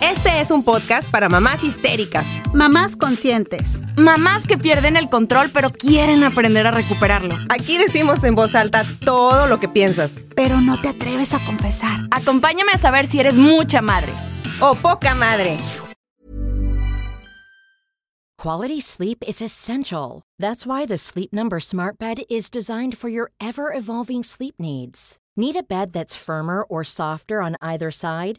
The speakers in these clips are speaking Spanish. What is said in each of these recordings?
Este es un podcast para mamás histéricas, Mamás conscientes. Mamás que pierden el control pero quieren aprender a recuperarlo. Aquí decimos en voz alta todo lo que piensas. Pero no te atreves a confesar. Acompáñame a saber si eres mucha madre. O poca madre. Quality sleep is essential. That's why the Sleep Number Smart Bed is designed for your ever evolving sleep needs. Need a bed that's firmer or softer on either side?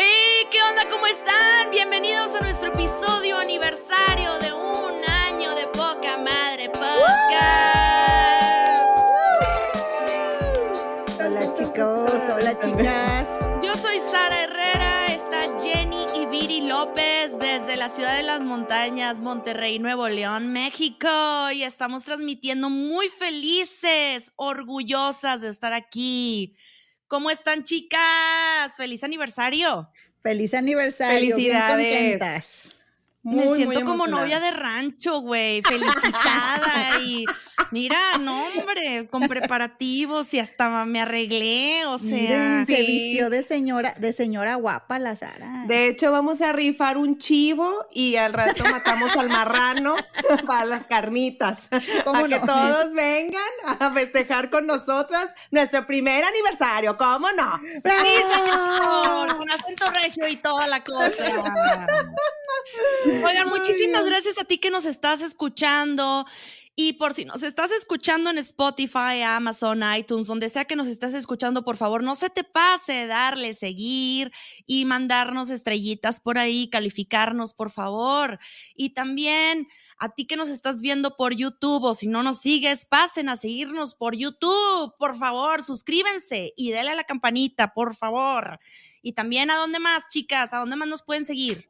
¡Hey! ¿Qué onda? ¿Cómo están? Bienvenidos a nuestro episodio aniversario de un año de Poca Madre Podcast. Hola chicos, hola chicas. Yo soy Sara Herrera, está Jenny y Viri López desde la ciudad de las montañas, Monterrey, Nuevo León, México. Y estamos transmitiendo muy felices, orgullosas de estar aquí. ¿Cómo están, chicas? ¡Feliz aniversario! Feliz aniversario. bien Contentas. Me Muy, siento muy como novia de rancho, güey, felicitada y mira, no, hombre, con preparativos y hasta me arreglé, o sea, Miren, se sí. vistió de señora, de señora guapa la Sara. De hecho, vamos a rifar un chivo y al rato matamos al marrano para las carnitas. ¿Cómo Para que no? todos vengan a festejar con nosotras nuestro primer aniversario. ¿Cómo no? sí, señor, con acento regio y toda la cosa. Oigan, muchísimas gracias a ti que nos estás escuchando. Y por si nos estás escuchando en Spotify, Amazon, iTunes, donde sea que nos estás escuchando, por favor, no se te pase darle seguir y mandarnos estrellitas por ahí, calificarnos, por favor. Y también a ti que nos estás viendo por YouTube o si no nos sigues, pasen a seguirnos por YouTube, por favor, suscríbanse y denle a la campanita, por favor. Y también a dónde más, chicas, a dónde más nos pueden seguir.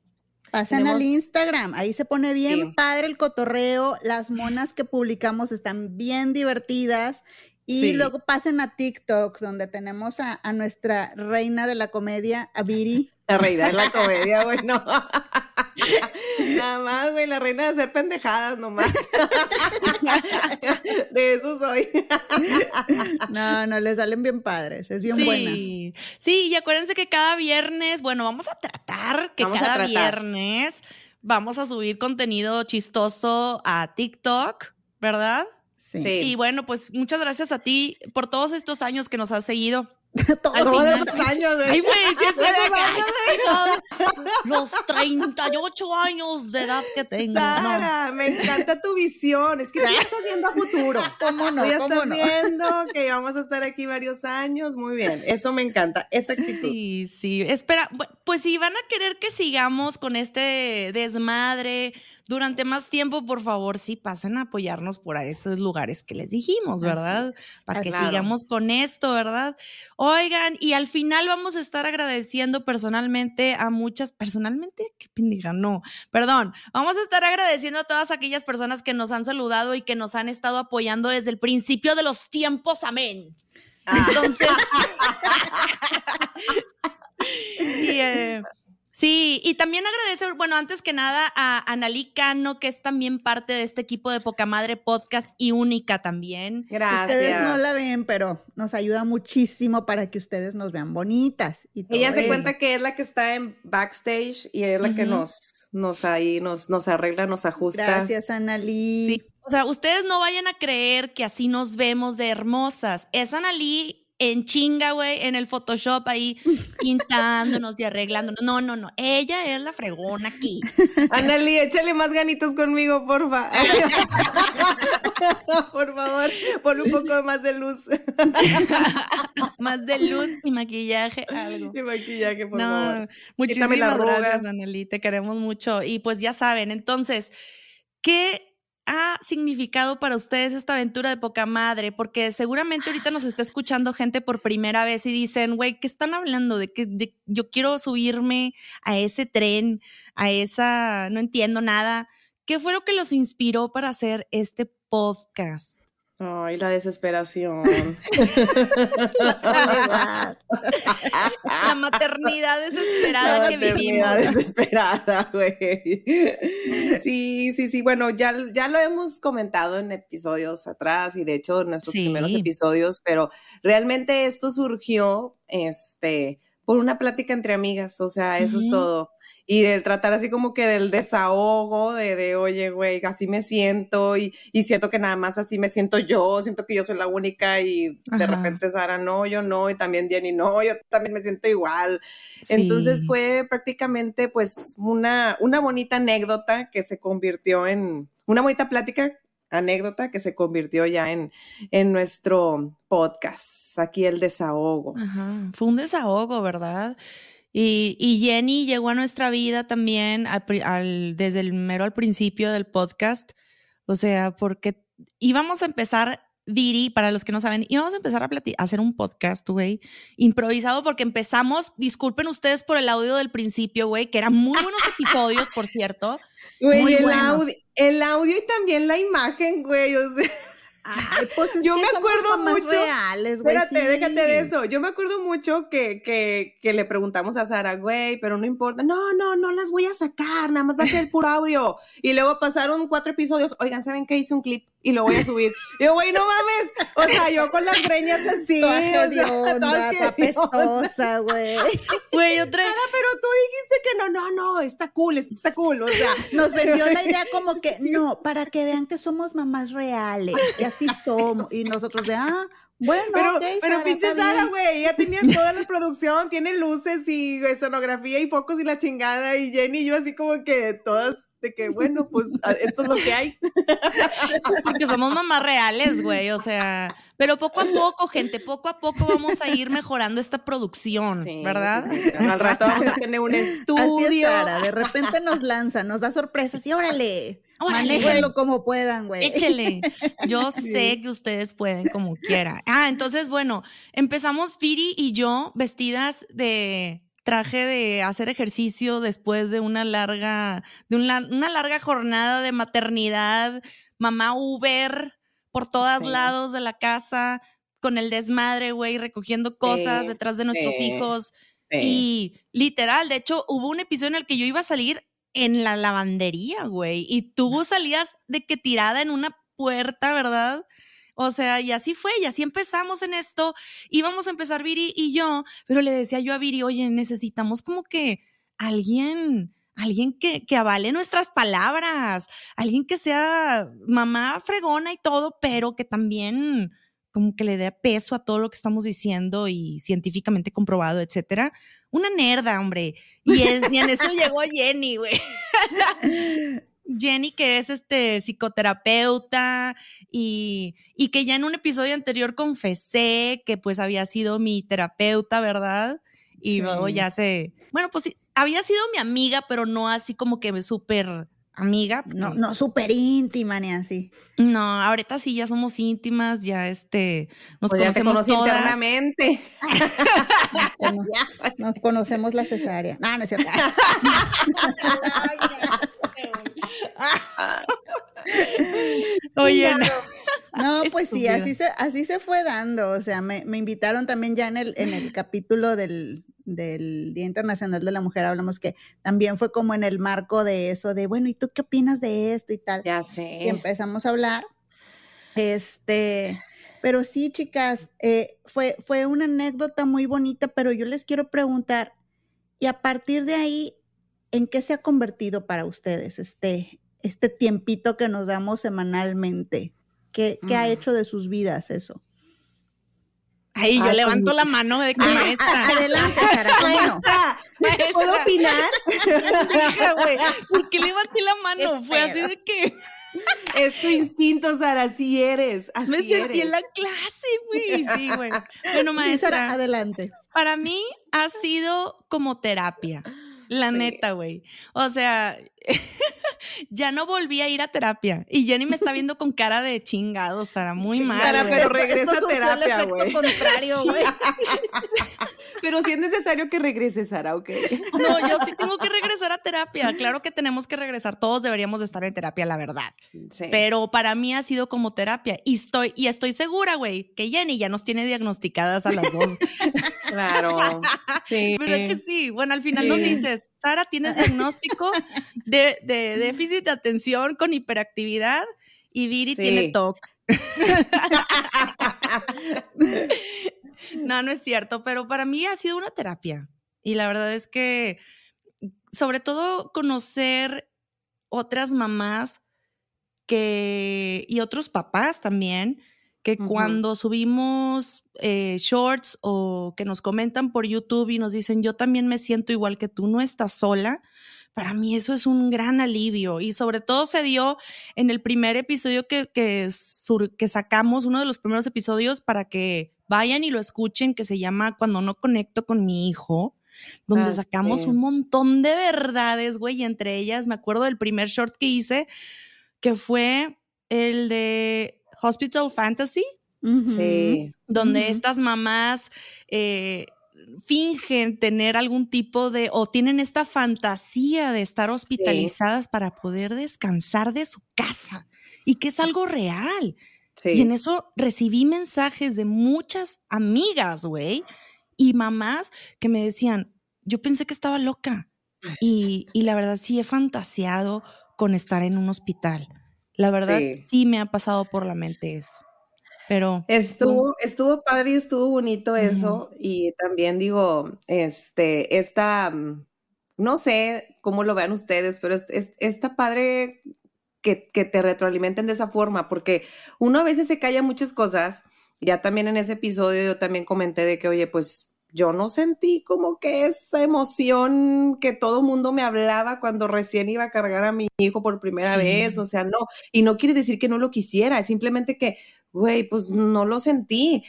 Pasan tenemos- al Instagram, ahí se pone bien Sí. padre el cotorreo, las monas que publicamos están bien divertidas y Sí. luego pasen a TikTok donde tenemos a, a nuestra reina de la comedia, a Viri. La reina de la comedia, güey, no. Nada más, güey, la reina de hacer pendejadas nomás. De eso soy. No, no, le salen bien padres, es bien sí. buena. Sí, y acuérdense que cada viernes, bueno, vamos a tratar que Vamos cada tratar. viernes vamos a subir contenido chistoso a TikTok, ¿verdad? Sí. Sí. Y bueno, pues muchas gracias a ti por todos estos años que nos has seguido. Todos esos años, güey. Ay, sí es Los 38 años de edad que tengo. No. Sara, me encanta tu visión. Es que tú ya estás viendo a futuro. ¿Cómo no? Ya ¿Cómo estás no? viendo que vamos a estar aquí varios años. Muy bien. Eso me encanta. Esa actitud. Sí, sí. Espera, pues si van a querer que sigamos con este desmadre durante más tiempo, por favor, sí, pasen a apoyarnos por a esos lugares que les dijimos, ¿verdad? Para que Claro. sigamos con esto, ¿verdad? Oigan, y al final vamos a estar agradeciendo personalmente a muchas, personalmente, qué pendeja, no, perdón, vamos a estar agradeciendo a todas aquellas personas que nos han saludado y que nos han estado apoyando desde el principio de los tiempos, amén. Entonces, Y, eh, sí, y también agradecer, bueno, antes que nada a Analí Cano, que es también parte de este equipo de Poca Madre Podcast y única también. Gracias. Ustedes no la ven, pero nos ayuda muchísimo para que ustedes nos vean bonitas. Y todo Ella se eso. cuenta que es la que está en backstage y es la que nos, nos ahí, nos, nos arregla, nos ajusta. Gracias, Analí. Sí. O sea, ustedes no vayan a creer que así nos vemos de hermosas. Es Analí en chinga, güey, en el Photoshop ahí pintándonos y arreglándonos. No, no, no. Ella es la fregona aquí. Annali, échale más ganitos conmigo, porfa. Por favor, pon un poco más de luz Más de luz y maquillaje, algo. y maquillaje, por no, favor. muchísimas gracias, Anneli. Te queremos mucho. Y pues ya saben, entonces, ¿qué ha significado para ustedes esta aventura de poca madre? Porque seguramente ahorita nos está escuchando gente por primera vez y dicen, güey, ¿qué están hablando? De que de- yo quiero subirme a ese tren, a esa, no entiendo nada. ¿Qué fue lo que los inspiró para hacer este podcast? Ay, la desesperación. La soledad. Maternidad desesperada La que maternidad vivimos. desesperada, güey. Sí, sí, sí. Bueno, ya, ya lo hemos comentado en episodios atrás y de hecho en nuestros Sí. primeros episodios, pero realmente esto surgió, este, por una plática entre amigas. O sea, eso es todo. Y de tratar así como que del desahogo, de, de oye, güey, así me siento y, y siento que nada más así me siento yo, siento que yo soy la única y de repente Sara, no, yo no, y también Jenny, no, yo también me siento igual. Entonces fue prácticamente pues una, una bonita anécdota que se convirtió en, una bonita plática, anécdota que se convirtió ya en, en nuestro podcast, aquí el desahogo. Ajá, fue un desahogo, ¿verdad? Y, y Jenny llegó a nuestra vida también al al- desde el mero al principio del podcast. O sea, porque íbamos a empezar, Diri, para los que no saben, íbamos a empezar a, a hacer un podcast, güey, improvisado porque empezamos, disculpen ustedes por el audio del principio, güey, que eran muy buenos episodios, por cierto. Güey, el el audio y también la imagen, güey. O sea, Ay, pues es Yo que me acuerdo mucho- reales, güey. Espérate, sí. déjate de eso. Yo me acuerdo mucho que, que, que le preguntamos a Sara, güey, pero no importa. No, no, no las voy a sacar, nada más va a ser el puro audio. Y luego pasaron cuatro episodios. Oigan, ¿saben qué? Hice un clip y lo voy a subir. Y yo, güey, no mames. O sea, yo con las greñas así. Toda hedionda, toda toda hedionda. pestosa, güey. Güey, otra Sara, pero tú dijiste que no, no, no, está cool, está cool. O sea, Nos vendió la idea como que, no, para que vean que somos mamás reales, y así somos. Y nosotros de, ah, bueno, Pero, pero Sara, pinche Sara, güey, ella tenía toda la producción, tiene luces y escenografía y focos y la chingada, y Jenny y yo así como que todas de que, bueno, pues esto es lo que hay. Porque somos mamás reales, güey. O sea, pero poco a poco, gente, poco a poco vamos a ir mejorando esta producción, Sí, ¿verdad? sí, sí. Al rato vamos a tener un Así es, estudio. Sara, de repente nos lanza, nos da sorpresas y órale, Órale, manéjenlo como puedan, güey. Échele. Yo sé que ustedes pueden como quiera. Ah, entonces, bueno, empezamos Piri y yo vestidas de traje de hacer ejercicio después de una larga, de una, una larga jornada de maternidad, mamá Uber por todos Sí. lados de la casa, con el desmadre, güey, recogiendo cosas Sí, detrás de nuestros sí. hijos. Y literal, de hecho, hubo un episodio en el que yo iba a salir en la lavandería, güey, y tú salías de que tirada en una puerta, ¿verdad? O sea, y así fue, y así empezamos en esto. Íbamos a empezar Viri y yo, pero le decía yo a Viri, oye, necesitamos como que alguien, alguien que, que avale nuestras palabras, alguien que sea mamá fregona y todo, pero que también como que le dé peso a todo lo que estamos diciendo y científicamente comprobado, etcétera. Una nerda, hombre. Y y en eso llegó Jenny, güey. Jenny, que es este psicoterapeuta y, y que ya en un episodio anterior confesé que pues había sido mi terapeuta, ¿verdad? Y Sí. luego ya se, bueno, pues sí, había sido mi amiga, pero no así como que súper amiga. No, no, súper íntima ni así. No, ahorita sí ya somos íntimas, ya este, nos Pues ya te conocemos conocí todas. internamente. Cono- Nos conocemos la cesárea. No, no es cierto. Oye, no. Pues sí, así se, así se fue dando. O sea, me, me invitaron también ya en el, en el capítulo del, del Día Internacional de la Mujer hablamos que también fue como en el marco de eso, de bueno, ¿y tú qué opinas de esto y tal? Ya sé. Y empezamos a hablar. Este, pero sí, chicas, eh, fue, fue una anécdota muy bonita, pero yo les quiero preguntar, y a partir de ahí, ¿en qué se ha convertido para ustedes este, este tiempito que nos damos semanalmente? ¿Qué, qué ha Mm. hecho de sus vidas eso? Ay, yo levanto pues, la mano de que Ah, maestra. a- adelante, Sara, ¿cómo no? Maestra, ¿Puedo opinar? Hija, güey, ¿Por qué levanté la mano? Qué Fue así de que Es tu instinto, Sara, así eres. Así me sentí en la clase, güey. Sí, güey. Bueno, Sí, maestra, Sara, adelante. para mí ha sido como terapia. La Sí. neta, güey. O sea, ya no volví a ir a terapia. Y Jenny me está viendo con cara de chingado, Sara. Muy mal. Sara, pero regresa el terapia, güey. contrario, güey. Pero sí es necesario que regreses, Sara, ¿ok? No, yo sí tengo que regresar a terapia. Claro que tenemos que regresar. Todos deberíamos de estar en terapia, la verdad. Sí. Pero para mí ha sido como terapia. Y estoy, y estoy segura, güey, que Jenny ya nos tiene diagnosticadas a las dos. Claro. Sí. ¿Verdad que sí? Bueno, al final nos Sí. dices, Sara, tienes diagnóstico de, de déficit de atención con hiperactividad y Viri Sí. tiene TOC. No, no es cierto, pero para mí ha sido una terapia. Y la verdad es que, sobre todo, conocer otras mamás que, y otros papás también, que cuando subimos eh, shorts o que nos comentan por YouTube y nos dicen, yo también me siento igual que tú, no estás sola. Para mí eso es un gran alivio y sobre todo se dio en el primer episodio que, que, sur- que sacamos, uno de los primeros episodios para que vayan y lo escuchen, que se llama Cuando no conecto con mi hijo, donde Ah, sacamos sí. un montón de verdades, güey, y entre ellas me acuerdo del primer short que hice, que fue el de Hospital Fantasy, Sí. donde estas mamás eh, fingen tener algún tipo de, o tienen esta fantasía de estar hospitalizadas para poder descansar de su casa y que es algo real. Sí. Y en eso recibí mensajes de muchas amigas, güey, y mamás que me decían, yo pensé que estaba loca. Y, y la verdad sí he fantaseado con estar en un hospital. La verdad Sí. sí, me ha pasado por la mente eso. Pero Estuvo, estuvo padre y estuvo bonito eso. Y también digo, este, esta, mm, no sé cómo lo vean ustedes, pero es, es- está padre que, que te retroalimenten de esa forma, porque uno a veces se calla muchas cosas. Ya también en ese episodio yo también comenté de que, oye, pues yo no sentí como que esa emoción que todo mundo me hablaba cuando recién iba a cargar a mi hijo por primera Sí. vez, o sea, no, y no quiere decir que no lo quisiera, es simplemente que, güey, pues no lo sentí.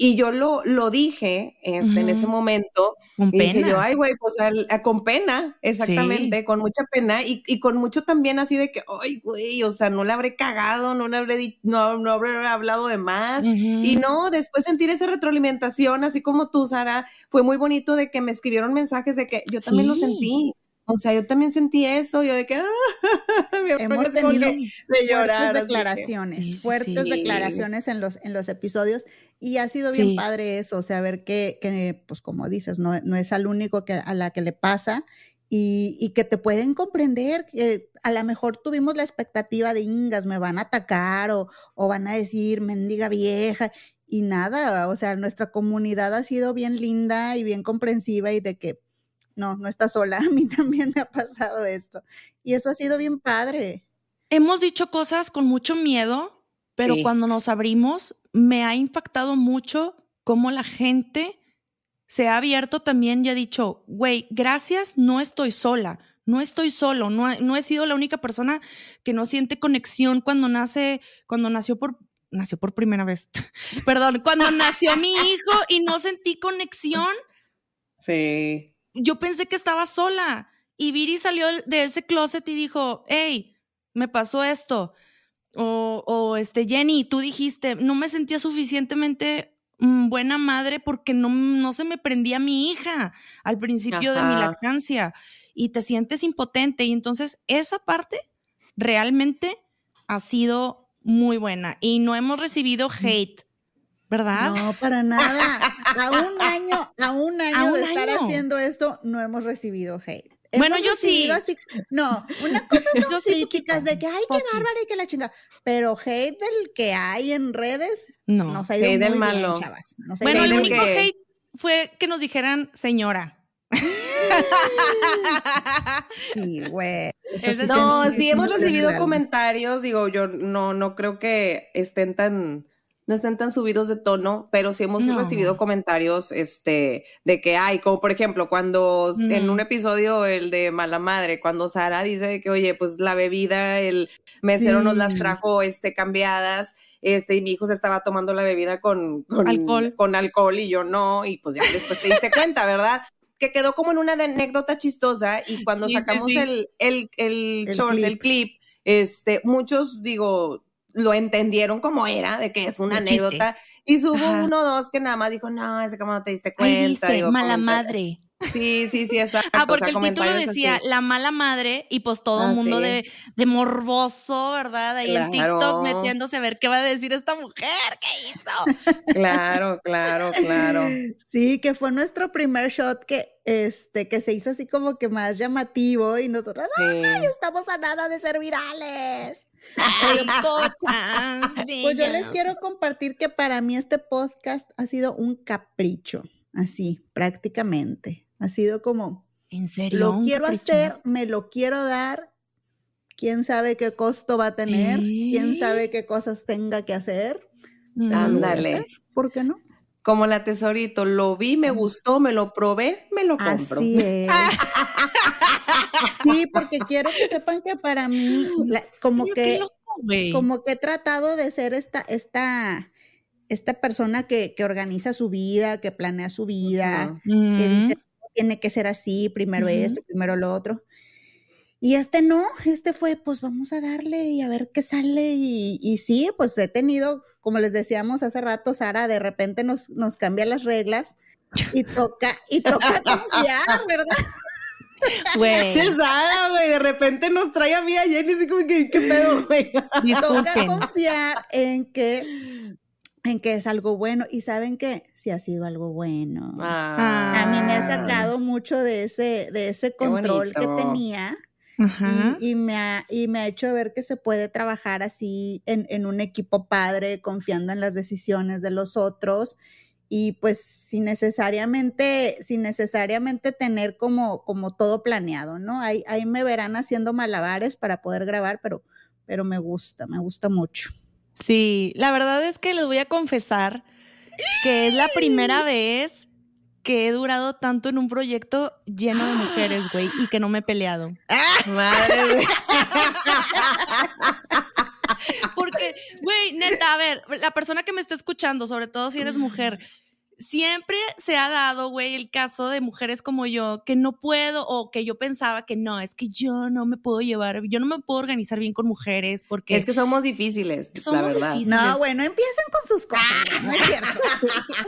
Y yo lo, lo dije este, en ese momento, con y dije pena. yo, ay, güey, pues al- a- con pena, exactamente, con mucha pena y, y con mucho también así de que, ay, güey, o sea, no le habré cagado, no le habré, no, no habré hablado de más. Y no, después sentir esa retroalimentación, así como tú, Sara, fue muy bonito de que me escribieron mensajes de que yo también lo sentí. O sea, yo también sentí eso, yo de que, ah, Hemos tenido que de llorar. fuertes que- declaraciones, sí, fuertes sí. declaraciones en los, en los episodios y ha sido bien Sí. padre eso, o sea, ver que, que, pues como dices, no, no es al único que, a la que le pasa y, y que te pueden comprender, que a lo mejor tuvimos la expectativa de Ingas, me van a atacar o, o van a decir mendiga vieja y nada, o sea, nuestra comunidad ha sido bien linda y bien comprensiva y de que no, no está sola, a mí también me ha pasado esto y eso ha sido bien padre. Hemos dicho cosas con mucho miedo, pero Sí. cuando nos abrimos, me ha impactado mucho cómo la gente se ha abierto también y ha dicho, güey, gracias, no estoy sola, no estoy solo, no, he- no he sido la única persona que no siente conexión cuando nace, cuando nació por, nació por primera vez, perdón, cuando nació mi hijo y no sentí conexión Sí. Yo pensé que estaba sola y Viri salió de ese closet y dijo, hey, me pasó esto. O, o este, Jenny, tú dijiste, no me sentía suficientemente mm, buena madre porque no, no se me prendía mi hija al principio de mi lactancia y te sientes impotente. Y entonces esa parte realmente ha sido muy buena y no hemos recibido hate. ¿Verdad? No, para nada. A un año, a un año A un de estar año. haciendo esto, no hemos recibido hate. Bueno, yo sí. así- no, una cosa son sí críticas poquito, de que, ay, qué bárbara y que la chinga. Pero hate del que hay en redes No. nos ha ido Hate del muy bien, malo. chavas. Nos Bueno, el del único que- hate fue que nos dijeran señora. Sí, güey. Sí No, sí hemos recibido comentarios, digo, yo no, no creo que estén tan, no estén tan subidos de tono, pero sí hemos No. recibido comentarios, este, de que hay, como por ejemplo, cuando en un episodio, el de Mala Madre, cuando Sara dice que, oye, pues la bebida, el mesero nos las trajo, este, cambiadas, este, y mi hijo se estaba tomando la bebida con, con Alcohol. con alcohol y yo no, y pues ya después te diste cuenta, ¿verdad? Que quedó como en una anécdota chistosa y cuando sí, sacamos sí. el, el, el, El short, clip. el clip, este, muchos, digo, lo entendieron como era, de que es una chiste. anécdota. Y hubo Ajá. uno o dos que nada más dijo, no, ese como no te diste Ahí cuenta. dice, digo, mala madre. Sí, sí, sí, exacto. Ah, o porque sea, el título decía así. La mala madre y pues todo el Ah, mundo sí. de, de morboso, ¿verdad? Ahí en TikTok metiéndose a ver qué va a decir esta mujer, ¿qué hizo? Claro, claro, claro. Sí, que fue nuestro primer shot que, este, que se hizo así como que más llamativo y nosotros, ¡ay, Sí. estamos a nada de ser virales! Ay, pochas, Pues yo les quiero compartir que para mí este podcast ha sido un capricho, así, prácticamente. Ha sido como, ¿En serio? lo ¿Un quiero capricho? hacer, me lo quiero dar, quién sabe qué costo va a tener, quién ¿Eh? sabe qué cosas tenga que hacer. Ándale. ¿Por qué no? Como la tesorito, lo vi, me gustó, me lo probé, me lo compro. Así es. Sí, porque quiero que sepan que para mí, la- como que, como que he tratado de ser esta, esta, esta persona que, que organiza su vida, que planea su vida, que Mm. dice, tiene que ser así, primero esto, primero lo otro. Y este no, este fue, pues vamos a darle y a ver qué sale. Y, y sí, pues he tenido, como les decíamos hace rato, Sara, de repente nos, nos cambia las reglas y toca, y toca confiar, ¿verdad? Güey, Che, Sara, güey, de repente nos trae a mí a Jenny, así como que, ¿qué pedo, güey? Toca confiar en que, en que es algo bueno. Y saben que sí ha sido algo bueno. Ah. A mí me ha sacado mucho de ese, de ese control que tenía. Y me ha, y me ha hecho ver que se puede trabajar así en, en un equipo padre, confiando en las decisiones de los otros y pues sin necesariamente, sin necesariamente tener como, como todo planeado, ¿no? Ahí, ahí me verán haciendo malabares para poder grabar, pero, pero me gusta, me gusta mucho. Sí, la verdad es que les voy a confesar que es la primera vez que he durado tanto en un proyecto lleno de mujeres, güey, y que no me he peleado. Madre, güey. Porque, güey, neta, a ver, la persona que me está escuchando, sobre todo si eres mujer, siempre se ha dado, güey, el caso de mujeres como yo, que no puedo o que yo pensaba que no, es que yo no me puedo llevar, yo no me puedo organizar bien con mujeres porque Es que somos difíciles, Somos la verdad. difíciles. No, bueno, empiecen con sus cosas, güey, no es cierto.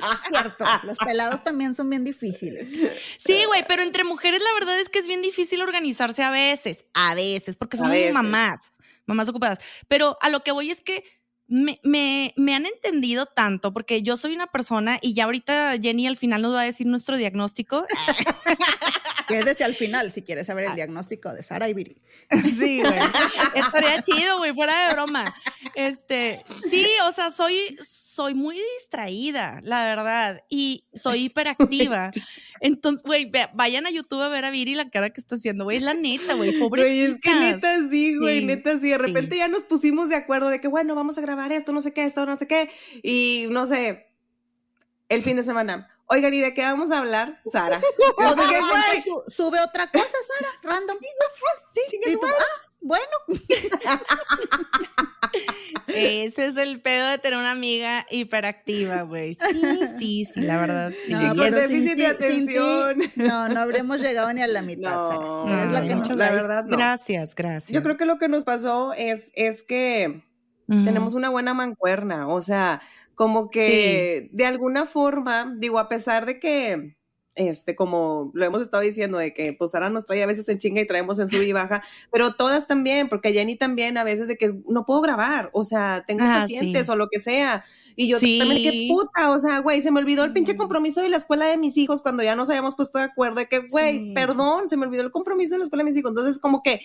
No es cierto, los pelados también son bien difíciles. Sí, güey, pero entre mujeres la verdad es que es bien difícil organizarse a veces, a veces, porque somos veces. mamás, mamás ocupadas. Pero a lo que voy es que me, me, me han entendido tanto, porque yo soy una persona y ya ahorita Jenny al final nos va a decir nuestro diagnóstico. Quédese al final si quieres saber el diagnóstico de Sara y Viri. Sí, güey. Estaría chido, güey, fuera de broma. Este, sí, o sea, soy, soy muy distraída, la verdad, y soy hiperactiva. Entonces, güey, vayan a YouTube a ver a Viri la cara que está haciendo, güey, es la neta, güey, Güey, pobrecita. es que neta sí, güey, Sí, neta sí. De repente sí. ya nos pusimos de acuerdo de que, bueno, vamos a grabar esto, no sé qué, esto, no sé qué. Y no sé, el fin de semana. Oigan, ¿y de qué vamos a hablar? Sara. O de su- sube otra cosa, Sara, random. Sí, y tú, ah, bueno. Ese es el pedo de tener una amiga hiperactiva, güey. Sí, sí, sí, la verdad. sí. No, Y pero el sin déficit ti, de sin ti, atención. no, no habremos llegado ni a la mitad, No, Sara. Eres la Ay, que nos la verdad, no. Gracias, gracias. Yo creo que lo que nos pasó es, es que tenemos una buena mancuerna, o sea, como que de alguna forma, digo, a pesar de que, este, como lo hemos estado diciendo, de que pues Sara nos trae a veces en chinga y traemos en sub y baja, pero todas también, porque Jenny también a veces de que no puedo grabar, o sea, tengo Ah, pacientes sí. o lo que sea. Y yo Sí. también, qué puta, o sea, güey, se me olvidó el pinche compromiso de la escuela de mis hijos cuando ya nos habíamos puesto de acuerdo de que, güey, Sí. perdón, se me olvidó el compromiso de la escuela de mis hijos. Entonces, como que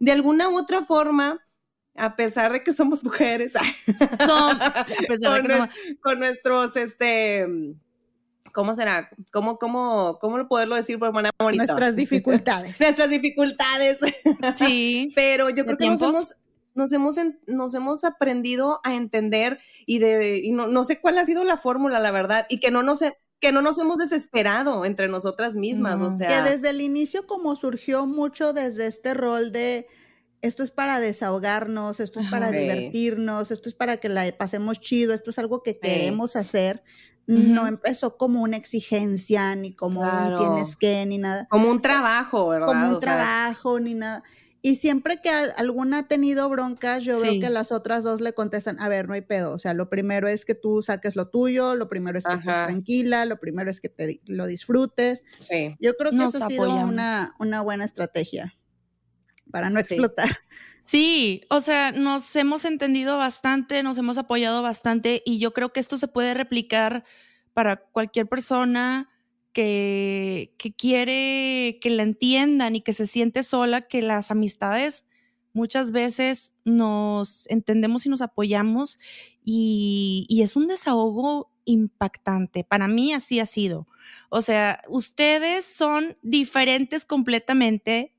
de alguna u otra forma, a pesar de que somos mujeres, Son- a pesar de con, que somos- con nuestros, este, ¿cómo será? ¿Cómo, cómo, cómo lo poderlo decir por manera bonita? Nuestras dificultades. Nuestras dificultades. Sí. Pero yo ¿De creo que nos hemos, nos hemos, en- nos hemos aprendido a entender y de, y no, no sé cuál ha sido la fórmula, la verdad, y que no nos, he- que no nos hemos desesperado entre nosotras mismas, o sea. Que desde el inicio como surgió mucho desde este rol de esto es para desahogarnos, esto es para divertirnos, esto es para que la pasemos chido, esto es algo que queremos hacer. No empezó como una exigencia, ni como un tienes que, ni nada. como un trabajo, ¿verdad? Como un O trabajo, ni nada. Y siempre que al- alguna ha tenido broncas, yo Sí. veo que las otras dos le contestan, a ver, no hay pedo. O sea, lo primero es que tú saques lo tuyo, lo primero es que estés tranquila, lo primero es que te, lo disfrutes. sí. Yo creo que Nos eso ha sido una, una buena estrategia para no Sí. explotar. Sí, o sea, nos hemos entendido bastante, nos hemos apoyado bastante y yo creo que esto se puede replicar para cualquier persona que, que quiere que la entiendan y que se siente sola, que las amistades muchas veces nos entendemos y nos apoyamos y, y es un desahogo impactante. Para mí así ha sido. O sea, ustedes son diferentes completamente.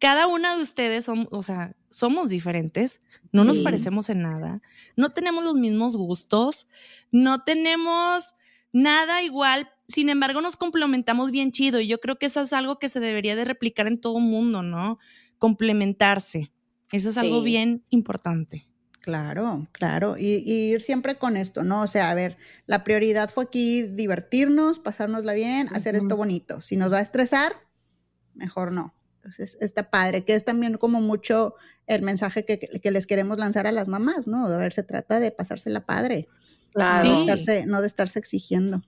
Cada una de ustedes son, o sea, somos diferentes, no nos Sí. parecemos en nada, no tenemos los mismos gustos, no tenemos nada igual, sin embargo nos complementamos bien chido y yo creo que eso es algo que se debería de replicar en todo mundo, ¿no? Complementarse. Eso es algo bien importante. Claro, claro. Y, y ir siempre con esto, ¿no? O sea, a ver, la prioridad fue aquí divertirnos, pasárnosla bien, hacer esto bonito. Si nos va a estresar, mejor no. Entonces, está padre, que es también como mucho el mensaje que, que les queremos lanzar a las mamás, ¿no? A ver, se trata de pasársela padre, Claro. no, de Sí. estarse, no de estarse exigiendo.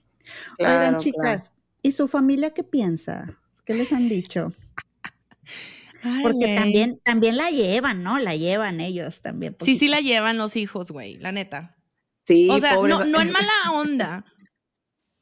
claro, Oigan, claro. chicas, ¿y su familia qué piensa? ¿Qué les han dicho? Ay, Porque también, también la llevan, ¿no? La llevan ellos también. Sí, sí poquito. la llevan los hijos, güey, la neta. Sí, O sea, no, no en mala onda,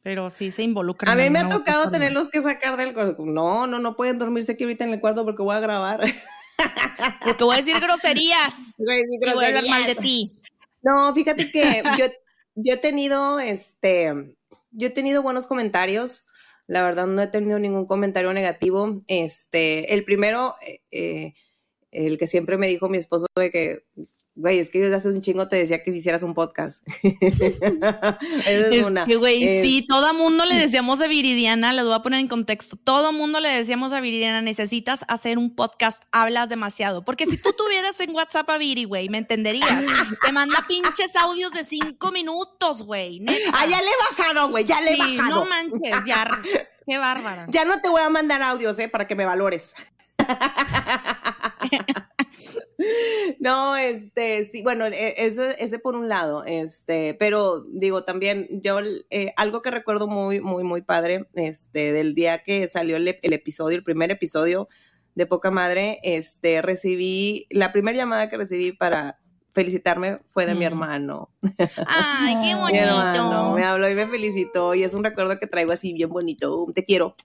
pero sí se involucran. A mí me ha tocado forma. tenerlos que sacar del cuarto. No, no, no pueden dormirse aquí ahorita en el cuarto porque voy a grabar. Porque voy a decir groserías y voy a hablar mal de ti. No, fíjate que yo, yo he tenido, este, yo he tenido buenos comentarios. La verdad, no he tenido ningún comentario negativo. Este, el primero, eh, eh, el que siempre me dijo mi esposo de que, güey, es que yo hace un chingo te decía que si hicieras un podcast. Esa es, Es una. que, güey, Es- sí, todo mundo le decíamos a Viridiana, les voy a poner en contexto, todo mundo le decíamos a Viridiana, necesitas hacer un podcast, hablas demasiado. Porque si tú tuvieras en WhatsApp a Viri, güey, me entenderías. Te manda pinches audios de cinco minutos, güey. neta. Ah, ya le he bajado, güey, ya le he Sí, bajado. no manches, ya. Qué bárbara. Ya no te voy a mandar audios, ¿eh? Para que me valores. no, este, sí, bueno, e- ese, ese por un lado, este, pero digo también, yo, eh, algo que recuerdo muy, muy, muy padre, este, del día que salió el, ep- el episodio, el primer episodio de Poca Madre, este, recibí, la primera llamada que recibí para felicitarme fue de mi hermano. Ay, qué No. Mi hermano bonito. me habló y me felicitó y es un recuerdo que traigo así bien bonito. Te quiero.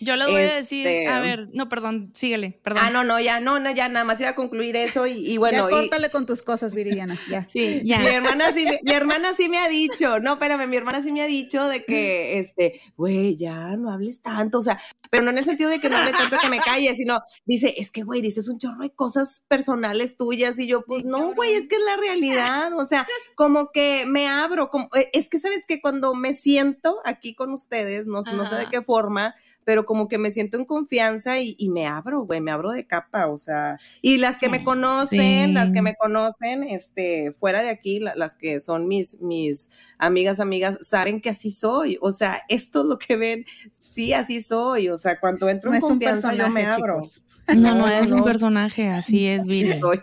Yo les voy a decir, Este- a ver, no, perdón, síguele, perdón. Ah, no, no, ya, no, no, ya nada más iba a concluir eso y, y bueno. ya y- córtale con tus cosas, Viridiana, ya. Sí, Ya. mi hermana sí, me- mi hermana sí me ha dicho, no, espérame, mi hermana sí me ha dicho de que, este, güey, ya no hables tanto, o sea, pero no en el sentido de que no hable tanto que me calle, sino dice, es que, güey, dices un chorro de cosas personales tuyas y yo, pues no, güey, es que es la realidad, o sea, como que me abro, como, eh, es que sabes que cuando me siento aquí con ustedes, no, no sé de qué forma, pero como que me siento en confianza y, y me abro, güey, me abro de capa, o sea, y las que me Sí. conocen, las que me conocen, este, fuera de aquí, la- las que son mis, mis amigas, amigas, saben que así soy, o sea, esto es lo que ven, sí, así soy, o sea, cuando entro No en confianza yo me abro. chicos. No, No, es un personaje, así es, soy,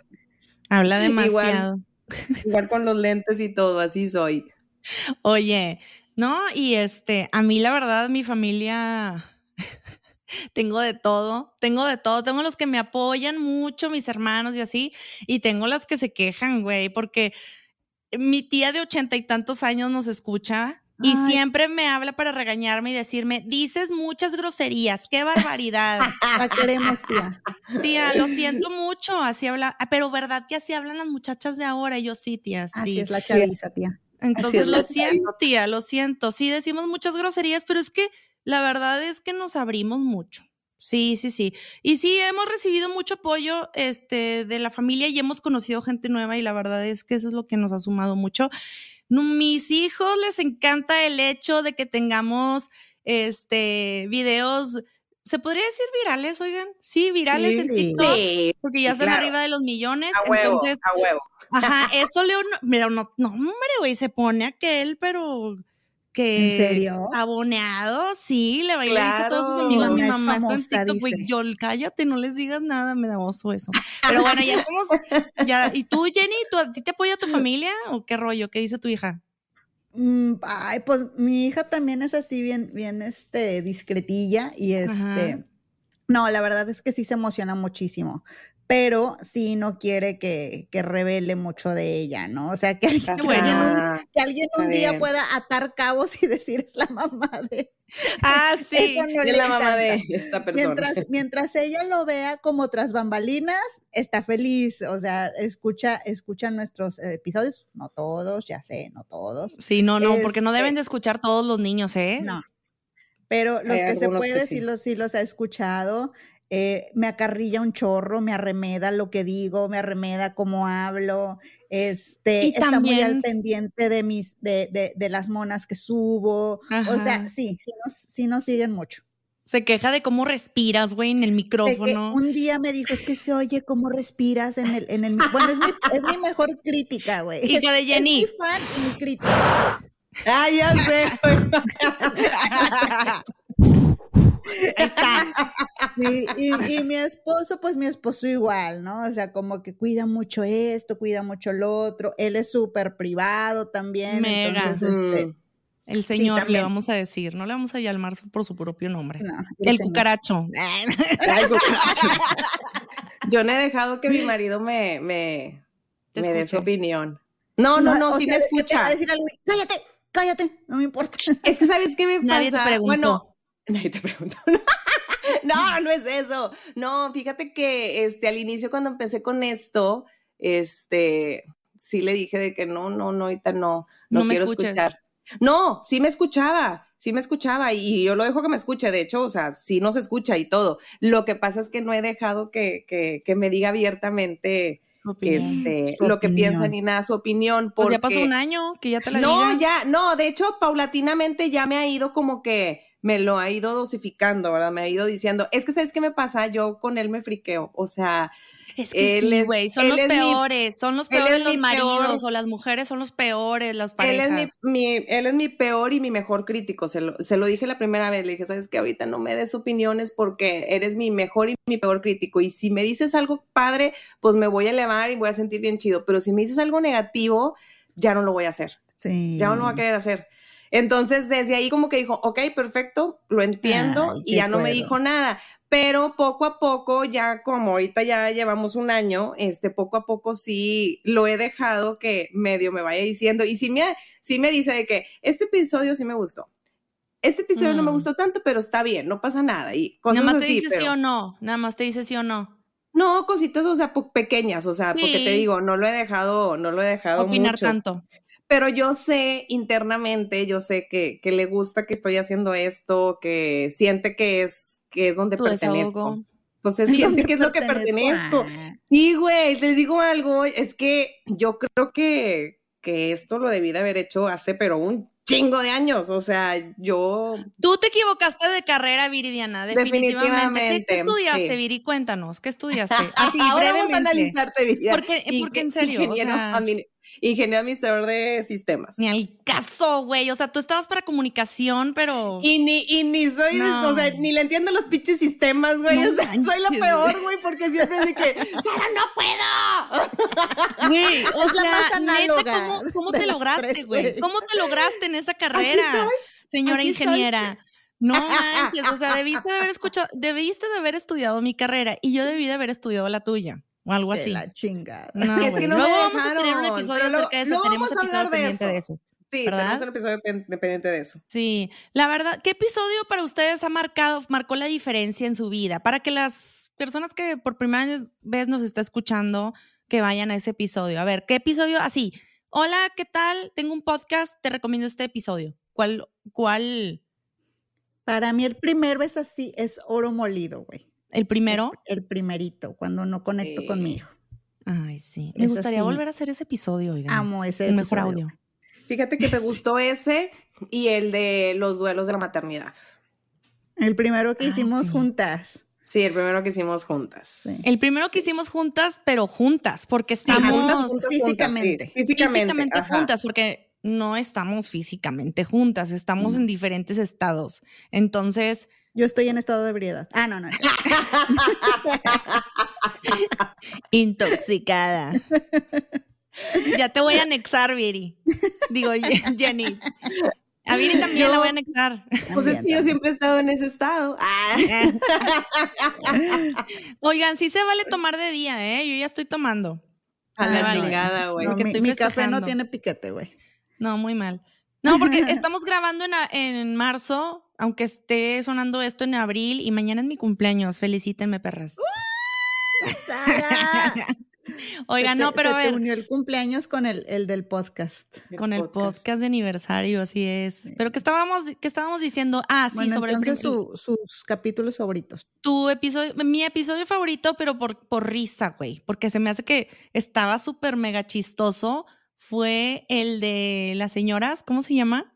Habla Igual. demasiado. igual con los lentes y todo, así soy. Oye, no, y este, a mí la verdad, mi familia, tengo de todo, tengo de todo, tengo los que me apoyan mucho, mis hermanos y así, y tengo las que se quejan, güey, porque mi tía de ochenta y tantos años nos escucha y Ay. siempre me habla para regañarme y decirme, dices muchas groserías, qué barbaridad. La queremos, tía. tía, lo siento mucho, así habla, ah, pero verdad que así hablan las muchachas de ahora, y yo sí, tía, sí. Así es la chaviza, tía. Entonces es lo siento, tía, lo siento. Sí, decimos muchas groserías, pero es que la verdad es que nos abrimos mucho. Sí, sí, sí. Y sí, hemos recibido mucho apoyo este, de la familia y hemos conocido gente nueva y la verdad es que eso es lo que nos ha sumado mucho. No, Mis hijos les encanta el hecho de que tengamos este, videos, ¿se podría decir virales, oigan? Sí, virales en. TikTok, Sí, porque ya están claro. arriba de los millones. a huevo, entonces, a huevo. Ajá, eso León, pero no, no, hombre, güey, se pone aquel, pero que. ¿En serio? Aboneado, sí, le baila dice a todos sus Claro. amigos, mi Mamá es mamá está en famosa, TikTok, dice. yo, cállate, no les digas nada, me da oso eso. Pero bueno, ya estamos, ya, ¿y tú, Jenny, tú, a ti te apoya tu familia o qué rollo? ¿Qué dice tu hija? Mm, ay, pues mi hija también es así bien, bien, este, discretilla y este, Ajá. no, la verdad es que sí se emociona muchísimo, pero sí no quiere que, que revele mucho de ella, ¿no? O sea, que alguien, que alguien un, Ah, que alguien un está día bien. pueda atar cabos y decir es la mamá de... Ah, sí. Eso no es la mamá de esta persona. Mientras, mientras ella lo vea como tras bambalinas, está feliz. O sea, escucha, escucha nuestros episodios. No todos, ya sé, no todos. Sí, no, no, porque no Este- deben de escuchar todos los niños, ¿eh? No. Pero los Hay que se algunos que puede, sí. sí los, sí los ha escuchado. Eh, me acarrilla un chorro, me arremeda lo que digo, me arremeda cómo hablo. Este, Y está muy al pendiente de mis, de, de, de las monas que subo. O sea, sí, sí nos, sí nos siguen mucho. Se queja de cómo respiras, güey, en el micrófono. un día me dijo, es que se oye cómo respiras en el, en el, mi-". bueno, es mi, es mi mejor crítica, güey. Hija de Jenny. es mi fan y mi crítica. Ah, ya sé. Ahí está. Sí, y, y mi esposo, pues mi esposo igual, ¿no? O sea, como que cuida mucho esto, cuida mucho lo otro. Él es súper privado también. Mega. Entonces, este. El señor le vamos a decir, no le vamos a llamar por su propio nombre. no, el cucaracho. Ay, cucaracho. Yo no he dejado que mi marido me, me, me dé su opinión. No, no, no, o sí sea, me te a escucha. decir algo, y, cállate, cállate, no me importa. Es que sabes qué me pasa. Nadie te preguntó. Bueno, nadie te preguntó. no, no es eso. No, fíjate que este al inicio cuando empecé con esto, este sí le dije de que no, no, no, ahorita no, no, No me quiero escuchar. No, sí me escuchaba, sí me escuchaba y yo lo dejo que me escuche, de hecho, o sea, sí nos escucha y todo. Lo que pasa es que no he dejado que, que, que me diga abiertamente opinión. este, lo que piensa ni nada, su opinión. Pues ya pasó porque- un año que ya te la no, ya, no, de hecho, paulatinamente ya me ha ido como que me lo ha ido dosificando, ¿verdad? Me ha ido diciendo, es que ¿sabes qué me pasa? Yo con él me friqueo, o sea, Es que Él sí, güey, son él los peores, son los él peores es los maridos peor- o las mujeres son los peores, las él parejas. es mi, mi- él es mi peor y mi mejor crítico, se lo, se lo dije la primera vez, le dije, ¿sabes qué? Ahorita no me des opiniones porque eres mi mejor y mi peor crítico, y si me dices algo padre, pues me voy a elevar y voy a sentir bien chido, pero si me dices algo negativo, ya no lo voy a hacer. Sí. ya no lo va a querer hacer. Entonces, desde ahí como que dijo, ok, perfecto, lo entiendo Ay, y ya no me dijo nada. Pero poco a poco, ya como ahorita ya llevamos un año, este, poco a poco sí lo he dejado que medio me vaya diciendo. Y sí me, sí me dice de que este episodio sí me gustó. Este episodio no me Mm. gustó tanto, pero está bien, no pasa nada. Y cosas Nada más te dice sí o no, nada más te dice sí o no. No, cositas, o sea, pequeñas, o sea, porque te Sí. digo, no lo he dejado, no lo he dejado Opinar mucho tanto. Pero yo sé internamente, yo sé que, que le gusta que estoy haciendo esto, que siente que es, que es donde pertenezco. desahogo. Entonces siente que es lo que pertenezco. Ah, Sí, güey, les digo algo, es que yo creo que, que esto lo debí de haber hecho hace, pero un chingo de años, o sea, yo... Tú te equivocaste de carrera, Viridiana, definitivamente. ¿Qué, Definitivamente, qué estudiaste, sí. Viri? Cuéntanos, ¿qué estudiaste? Así, Ahora vamos a brevemente. analizarte, vida. Porque- porque en serio, o sea- ingeniero administrador de sistemas. Ni al caso, güey. O sea, tú estabas para comunicación, pero... Y ni, y ni soy, No. o sea, ni le entiendo los pinches sistemas, güey. No o sea, soy la peor, güey, porque siempre de que, Sara, no puedo. Güey, o Es la más análoga neta, ¿cómo, te lograste, güey? ¿Cómo te lograste en esa carrera, señora estoy. ingeniera? No manches, o sea, debiste de haber escuchado, debiste de haber estudiado mi carrera y yo debí de haber estudiado la tuya. O algo así. la chingada. No, Es que güey. no Luego vamos a tener un episodio pero acerca de eso. Tenemos vamos a episodio hablar de pendiente de eso. Sí, ¿verdad? tenemos un episodio pen- pendiente de eso. Sí, la verdad, ¿qué episodio para ustedes ha marcado, marcó la diferencia en su vida? Para que las personas que por primera vez nos está escuchando, que vayan a ese episodio. A ver, ¿qué episodio? Así, hola, ¿qué tal? Tengo un podcast, te recomiendo este episodio. ¿Cuál, cuál, Para mí el primero es así, es oro molido, güey. El primero? El primerito, cuando no conecto con mi hijo. Ay, sí. Me Es gustaría así. volver a hacer ese episodio, oigan. Amo ese mejor episodio. audio. Fíjate que me gustó ese y el de los duelos de la maternidad. El primero que Ay, hicimos sí. juntas. Sí, el primero que hicimos juntas. Sí. El primero que hicimos juntas, pero juntas, porque estamos juntas, juntas, juntas, físicamente. sí, físicamente, físicamente ajá. juntas, porque no estamos físicamente juntas, estamos en diferentes estados. Entonces, Yo estoy en estado de ebriedad. Ah, no, no. intoxicada. ya te voy a anexar, Viri. Digo, Jenny. A Viri también la voy a anexar. Pues es que yo siempre he estado en ese estado. Ah. Oigan, sí se vale tomar de día, ¿eh? Yo ya estoy tomando. A la vale. chingada, güey. No, mi mi café no tiene piquete, güey. No, muy mal. No, porque estamos grabando en, en marzo, aunque esté sonando esto en abril y mañana es mi cumpleaños. Felicítenme, perras. Sara. Oigan, Se no, te- pero se a te ver, unió el cumpleaños con el, el del podcast. con el podcast de aniversario, así es. Pero que estábamos, que estábamos diciendo, ah, sí, bueno, sobre entonces su- sus capítulos favoritos. tu episodio, mi episodio favorito, pero por, por risa, güey, porque se me hace que estaba súper mega chistoso, fue el de las señoras, ¿cómo se llama?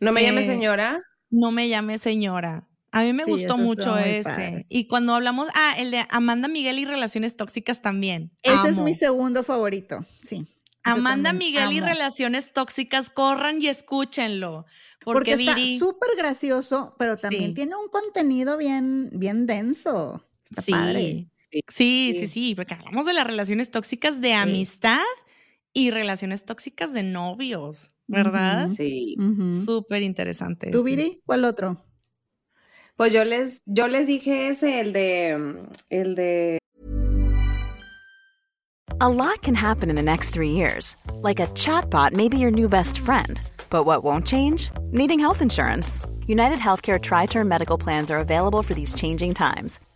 No me llame Eh, señora. No me llame señora. A mí me Sí, gustó mucho ese. padre. Y cuando hablamos, ah, el de Amanda Miguel y relaciones tóxicas también. Ese es mi segundo favorito, sí. Amanda Miguel y relaciones tóxicas, corran y escúchenlo. Porque, Porque, está súper gracioso, pero también Sí. tiene un contenido bien, bien denso. Está sí, padre. sí, sí, Sí. sí, porque hablamos de las relaciones tóxicas de amistad y relaciones tóxicas de novios, ¿verdad? Ujú. Sí. Ujú. Súper interesante. ¿Tú, ese. Viri? ¿Cuál otro? Pues yo les, yo les dije ese, el de, el de A lot can happen in the next three years. Like a chatbot may be your new best friend. But what won't change? Needing health insurance. United Healthcare Tri Term Medical Plans are available for these changing times.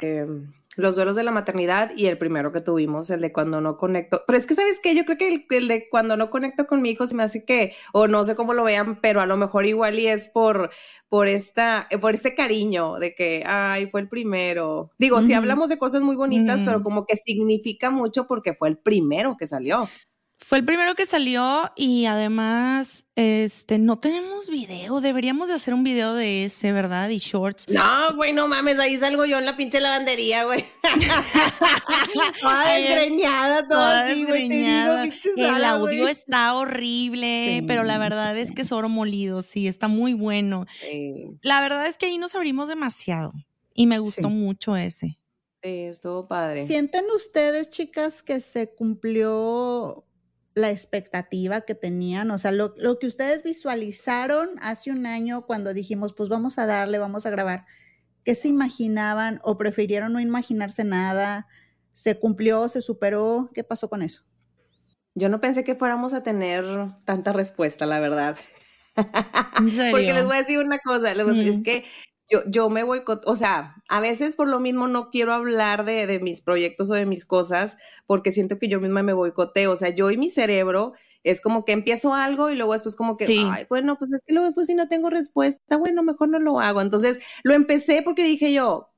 eh, los duelos de la maternidad y el primero que tuvimos, el de cuando no conecto. Pero es que, ¿sabes qué? Yo creo que el, el de cuando no conecto con mi hijo se me hace que, o no sé cómo lo vean, pero a lo mejor igual y es por, por, esta, por este cariño de que, ay, fue el primero. Digo, si Ujú. hablamos de cosas muy bonitas, pero Ujú. como que significa mucho porque fue el primero que salió. Fue el primero que salió y además, este, no tenemos video. Deberíamos de hacer un video de ese, ¿verdad? Y shorts. No, güey, no mames, ahí salgo yo en la pinche lavandería, güey. toda desgreñada, toda Toda así, güey, El audio güey. está horrible, Sí, pero la verdad es que es oro molido, sí, está muy bueno. Sí, La verdad es que ahí nos abrimos demasiado y me gustó Sí. mucho ese. sí, estuvo padre. ¿Sienten ustedes, chicas, que se cumplió la expectativa que tenían? O sea, lo, lo que ustedes visualizaron hace un año cuando dijimos, pues vamos a darle, vamos a grabar, ¿qué se imaginaban o prefirieron no imaginarse nada? ¿Se cumplió, se superó? ¿Qué pasó con eso? Yo no pensé que fuéramos a tener tanta respuesta, la verdad. ¿En serio? Porque les voy a decir una cosa, les voy a decir, Mm. es que yo, yo me voy, o sea, a veces por lo mismo no quiero hablar de, de, mis proyectos o de mis cosas porque siento que yo misma me boicoteo, o sea, yo y mi cerebro es como que empiezo algo y luego después como que, ay, bueno, pues es que luego después si no tengo respuesta, bueno, mejor no lo hago. Entonces lo empecé porque dije yo,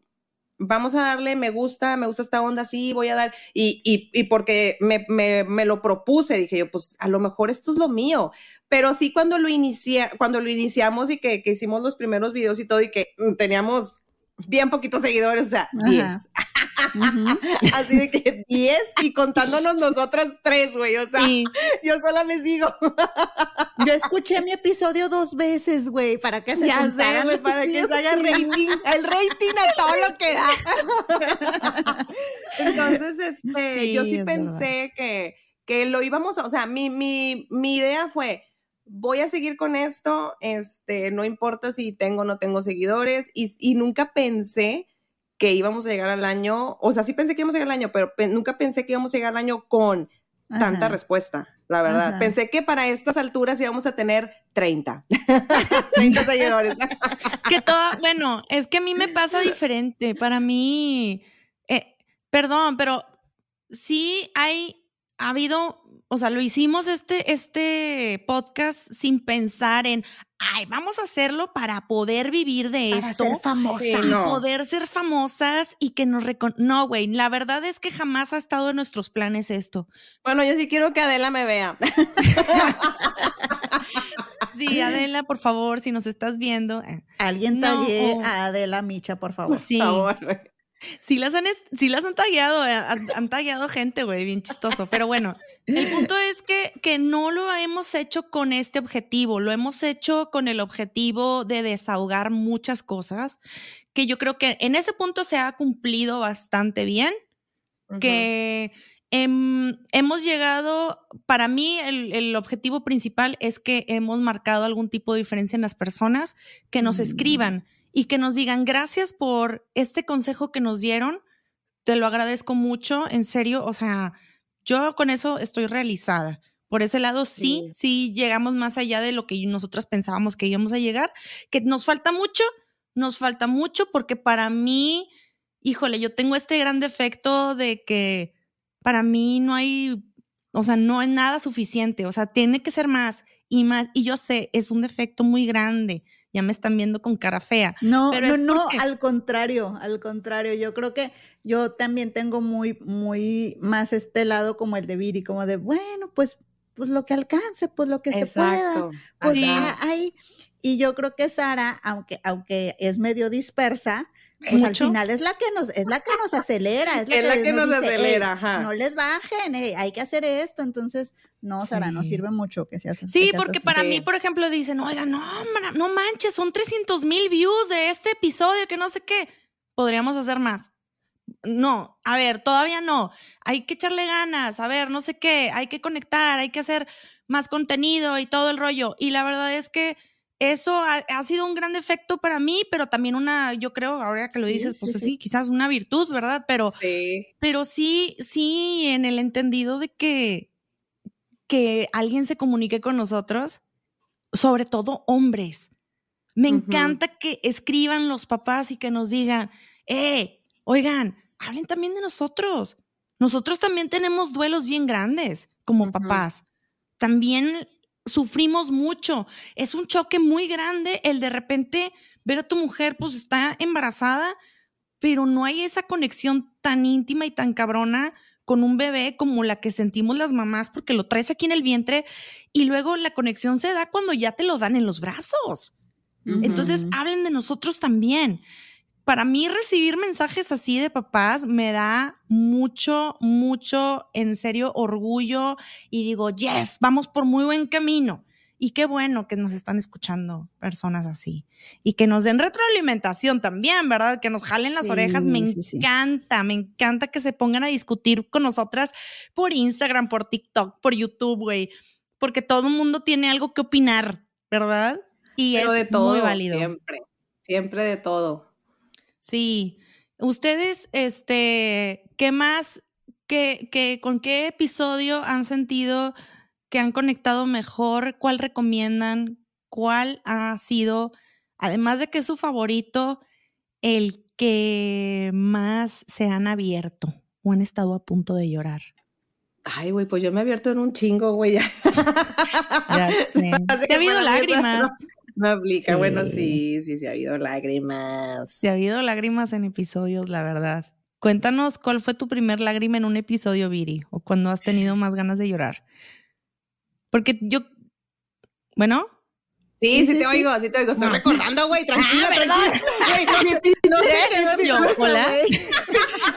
vamos a darle, me gusta, me gusta esta onda, sí, voy a dar, y, y, y porque me, me, me, lo propuse, dije yo, pues a lo mejor esto es lo mío, pero sí cuando lo inicia, cuando lo iniciamos y que, que hicimos los primeros videos y todo y que mm, teníamos bien poquitos seguidores, o sea, 10. Así de que 10 y contándonos nosotras tres, güey. O sea, yo sola me sigo. yo escuché mi episodio dos veces, güey, para que se ya sé, para que se haga rating, el rating a todo lo que da. Entonces, este, yo sí pensé que, que lo íbamos a, o sea, mi, mi, mi idea fue, voy a seguir con esto, este, no importa si tengo o no tengo seguidores, y, y, nunca pensé que íbamos a llegar al año, o sea, sí pensé que íbamos a llegar al año, pero pe nunca pensé que íbamos a llegar al año con Ajá. tanta respuesta, la verdad. Ajá. Pensé que para estas alturas íbamos a tener 30, 30 seguidores. que todo, bueno, es que a mí me pasa diferente, para mí, eh, perdón, pero sí hay, ha habido o sea, lo hicimos este, este podcast sin pensar en, ay, vamos a hacerlo para poder vivir de para esto. Ser famosas. Sí, no. Poder ser famosas y que nos recon No, güey, la verdad es que jamás ha estado en nuestros planes esto. Bueno, yo sí quiero que Adela me vea. sí, Adela, por favor, si nos estás viendo. Alguien No. talle a Adela Micha, por favor. Sí. Por favor, güey. Sí las han, sí las han tagueado, eh, han, han tagueado gente, güey, bien chistoso. Pero bueno, el punto es que, que no lo hemos hecho con este objetivo, lo hemos hecho con el objetivo de desahogar muchas cosas, que yo creo que en ese punto se ha cumplido bastante bien, que em, hemos llegado, para mí el, el objetivo principal es que hemos marcado algún tipo de diferencia en las personas, que nos Mm. escriban y que nos digan gracias por este consejo que nos dieron. Te lo agradezco mucho, en serio. O sea, yo con eso estoy realizada. Por ese lado, sí, sí, llegamos más allá de lo que nosotras pensábamos que íbamos a llegar. Que nos falta mucho, nos falta mucho porque para mí, híjole, yo tengo este gran defecto de que para mí no hay, o sea, no hay nada suficiente. O sea, tiene que ser más y más. Y yo sé, es un defecto muy grande. Ya me están viendo con cara fea. No, Pero no, no, al contrario, al contrario. Yo creo que yo también tengo muy, muy más este lado como el de Viri, como de, bueno, pues, pues lo que alcance, pues lo que se pueda. Exacto. Pues ah, ahí. Y yo creo que Sara, aunque, aunque es medio dispersa, pues al final es la que nos, es la que nos acelera, es la Es que, la que nos dice, "Ey, acelera, ajá. no les bajen, ey, hay que hacer esto. Entonces, no, Sara, Sí. sirve mucho que seas. que Sí, porque para Sí. mí, por ejemplo, dicen, oiga, no, no manches, son 300 mil views de este episodio, que no sé qué. Podríamos hacer más. No, a ver, todavía no. Hay que echarle ganas, a ver, no sé qué, hay que conectar, hay que hacer más contenido y todo el rollo. Y la verdad es que eso ha, ha sido un gran efecto para mí, pero también una, yo creo, ahora que lo Sí, dices, pues sí, quizás una virtud, ¿verdad? Pero Sí. pero sí, sí, en el entendido de que, que alguien se comunique con nosotros, sobre todo hombres. Me encanta que escriban los papás y que nos digan, eh, oigan, hablen también de nosotros. Nosotros también tenemos duelos bien grandes como papás. También sufrimos mucho. Es un choque muy grande el de repente ver a tu mujer, pues está embarazada, pero no hay esa conexión tan íntima y tan cabrona con un bebé como la que sentimos las mamás porque lo traes aquí en el vientre y luego la conexión se da cuando ya te lo dan en los brazos. Entonces, hablen de nosotros también. Para mí recibir mensajes así de papás me da mucho, mucho, en serio, orgullo y digo, yes, vamos por muy buen camino. Y qué bueno que nos están escuchando personas así y que nos den retroalimentación también, ¿verdad? Que nos jalen las Sí, orejas. Me sí, sí. encanta, me encanta que se pongan a discutir con nosotras por Instagram, por TikTok, por YouTube, güey, porque todo el mundo tiene algo que opinar, ¿verdad? Y Pero es de todo, muy válido. siempre. Siempre de todo. Sí. Ustedes, este, ¿qué más, qué, qué, con qué episodio han sentido que han conectado mejor? ¿Cuál recomiendan? ¿Cuál ha sido además de que es su favorito, el que más se han abierto o han estado a punto de llorar? Ay, güey, pues yo me he abierto en un chingo, güey. Ya. Ya sé. Ha habido esa lágrimas. No, no aplica. Sí. Bueno, sí, sí, sí ha habido lágrimas. Sí ha habido lágrimas en episodios, la verdad. Cuéntanos cuál fue tu primer lágrima en un episodio, Viri, o cuando has tenido más ganas de llorar. Porque yo, bueno, Sí, Sí, sí, sí, te oigo, sí te oigo. Estoy recordando, güey. Tranquila, Ah, tranquila. Güey, sí, no se quedó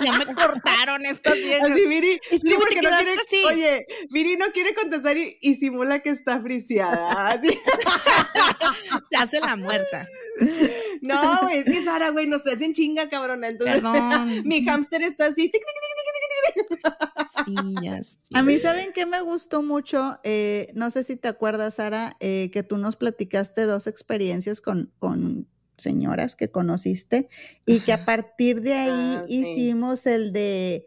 ya me cortaron estas viejas. Así, Viri, te porque no quiere, así. oye, Viri no quiere contestar y, y simula que está friseada. Así. Se hace la muerta. No, güey, es que Sara, güey, nos traes en chinga, cabrona. Entonces, mi hámster está así. tic, tic, tic, tic, tic, tic, tic. Sí, ya sé. A mí, ¿saben qué me gustó mucho? Eh, no sé si te acuerdas, Sara, eh, que tú nos platicaste dos experiencias con, con señoras que conociste y que a partir de ahí Ah, sí. hicimos el de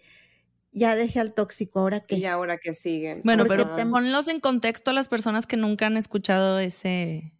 ya dejé al tóxico, ahora que Y ahora que sigue. Bueno, Porque pero ponlos en contexto a las personas que nunca han escuchado ese,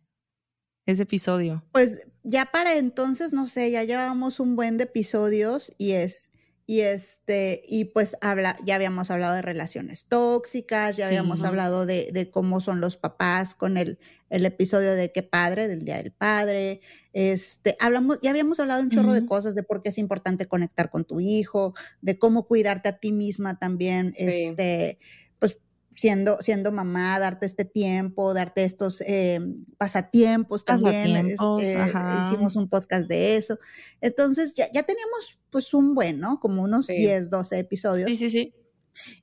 ese episodio. Pues ya para entonces, no sé, ya llevábamos un buen de episodios y es, y este, y pues habla, ya habíamos hablado de relaciones tóxicas, ya Sí. habíamos hablado de, de cómo son los papás con el, el episodio de qué padre, del Día del Padre, este, hablamos, ya habíamos hablado un chorro de cosas, de por qué es importante conectar con tu hijo, de cómo cuidarte a ti misma también, Sí. este, siendo, siendo mamá, darte este tiempo, darte estos eh, pasatiempos también. es- Pasatiempos, eh, ajá. hicimos un podcast de eso. Entonces ya, ya teníamos pues un buen, ¿no? Como unos Sí. 10, 12 episodios. Sí, sí, sí.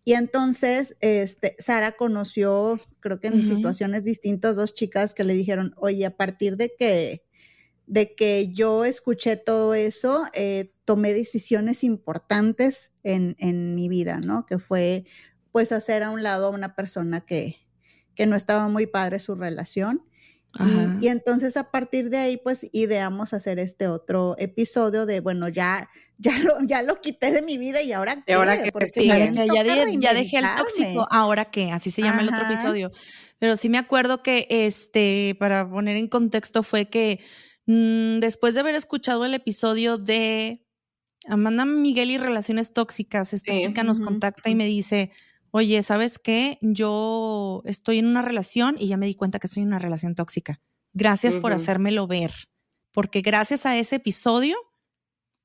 Y entonces, este, Sara conoció, creo que en Ujú. situaciones distintas, dos chicas que le dijeron, oye, a partir de que, de que yo escuché todo eso, eh, tomé decisiones importantes en, en mi vida, ¿no? Que fue, pues, hacer a un lado a una persona que, que no estaba muy padre su relación. Y, y entonces a partir de ahí, pues ideamos hacer este otro episodio de, bueno, ya, ya lo, ya lo quité de mi vida y ahora ¿Y ahora qué? también que ya, de- ya dejé el tóxico. Ahora qué, así se llama el otro episodio. Pero sí me acuerdo que, este, para poner en contexto, fue que mm, después de haber escuchado el episodio de Amanda Miguel y relaciones tóxicas, esta Sí. chica nos contacta y me dice, oye, ¿sabes qué? Yo estoy en una relación y ya me di cuenta que estoy en una relación tóxica. Gracias por hacérmelo ver, porque gracias a ese episodio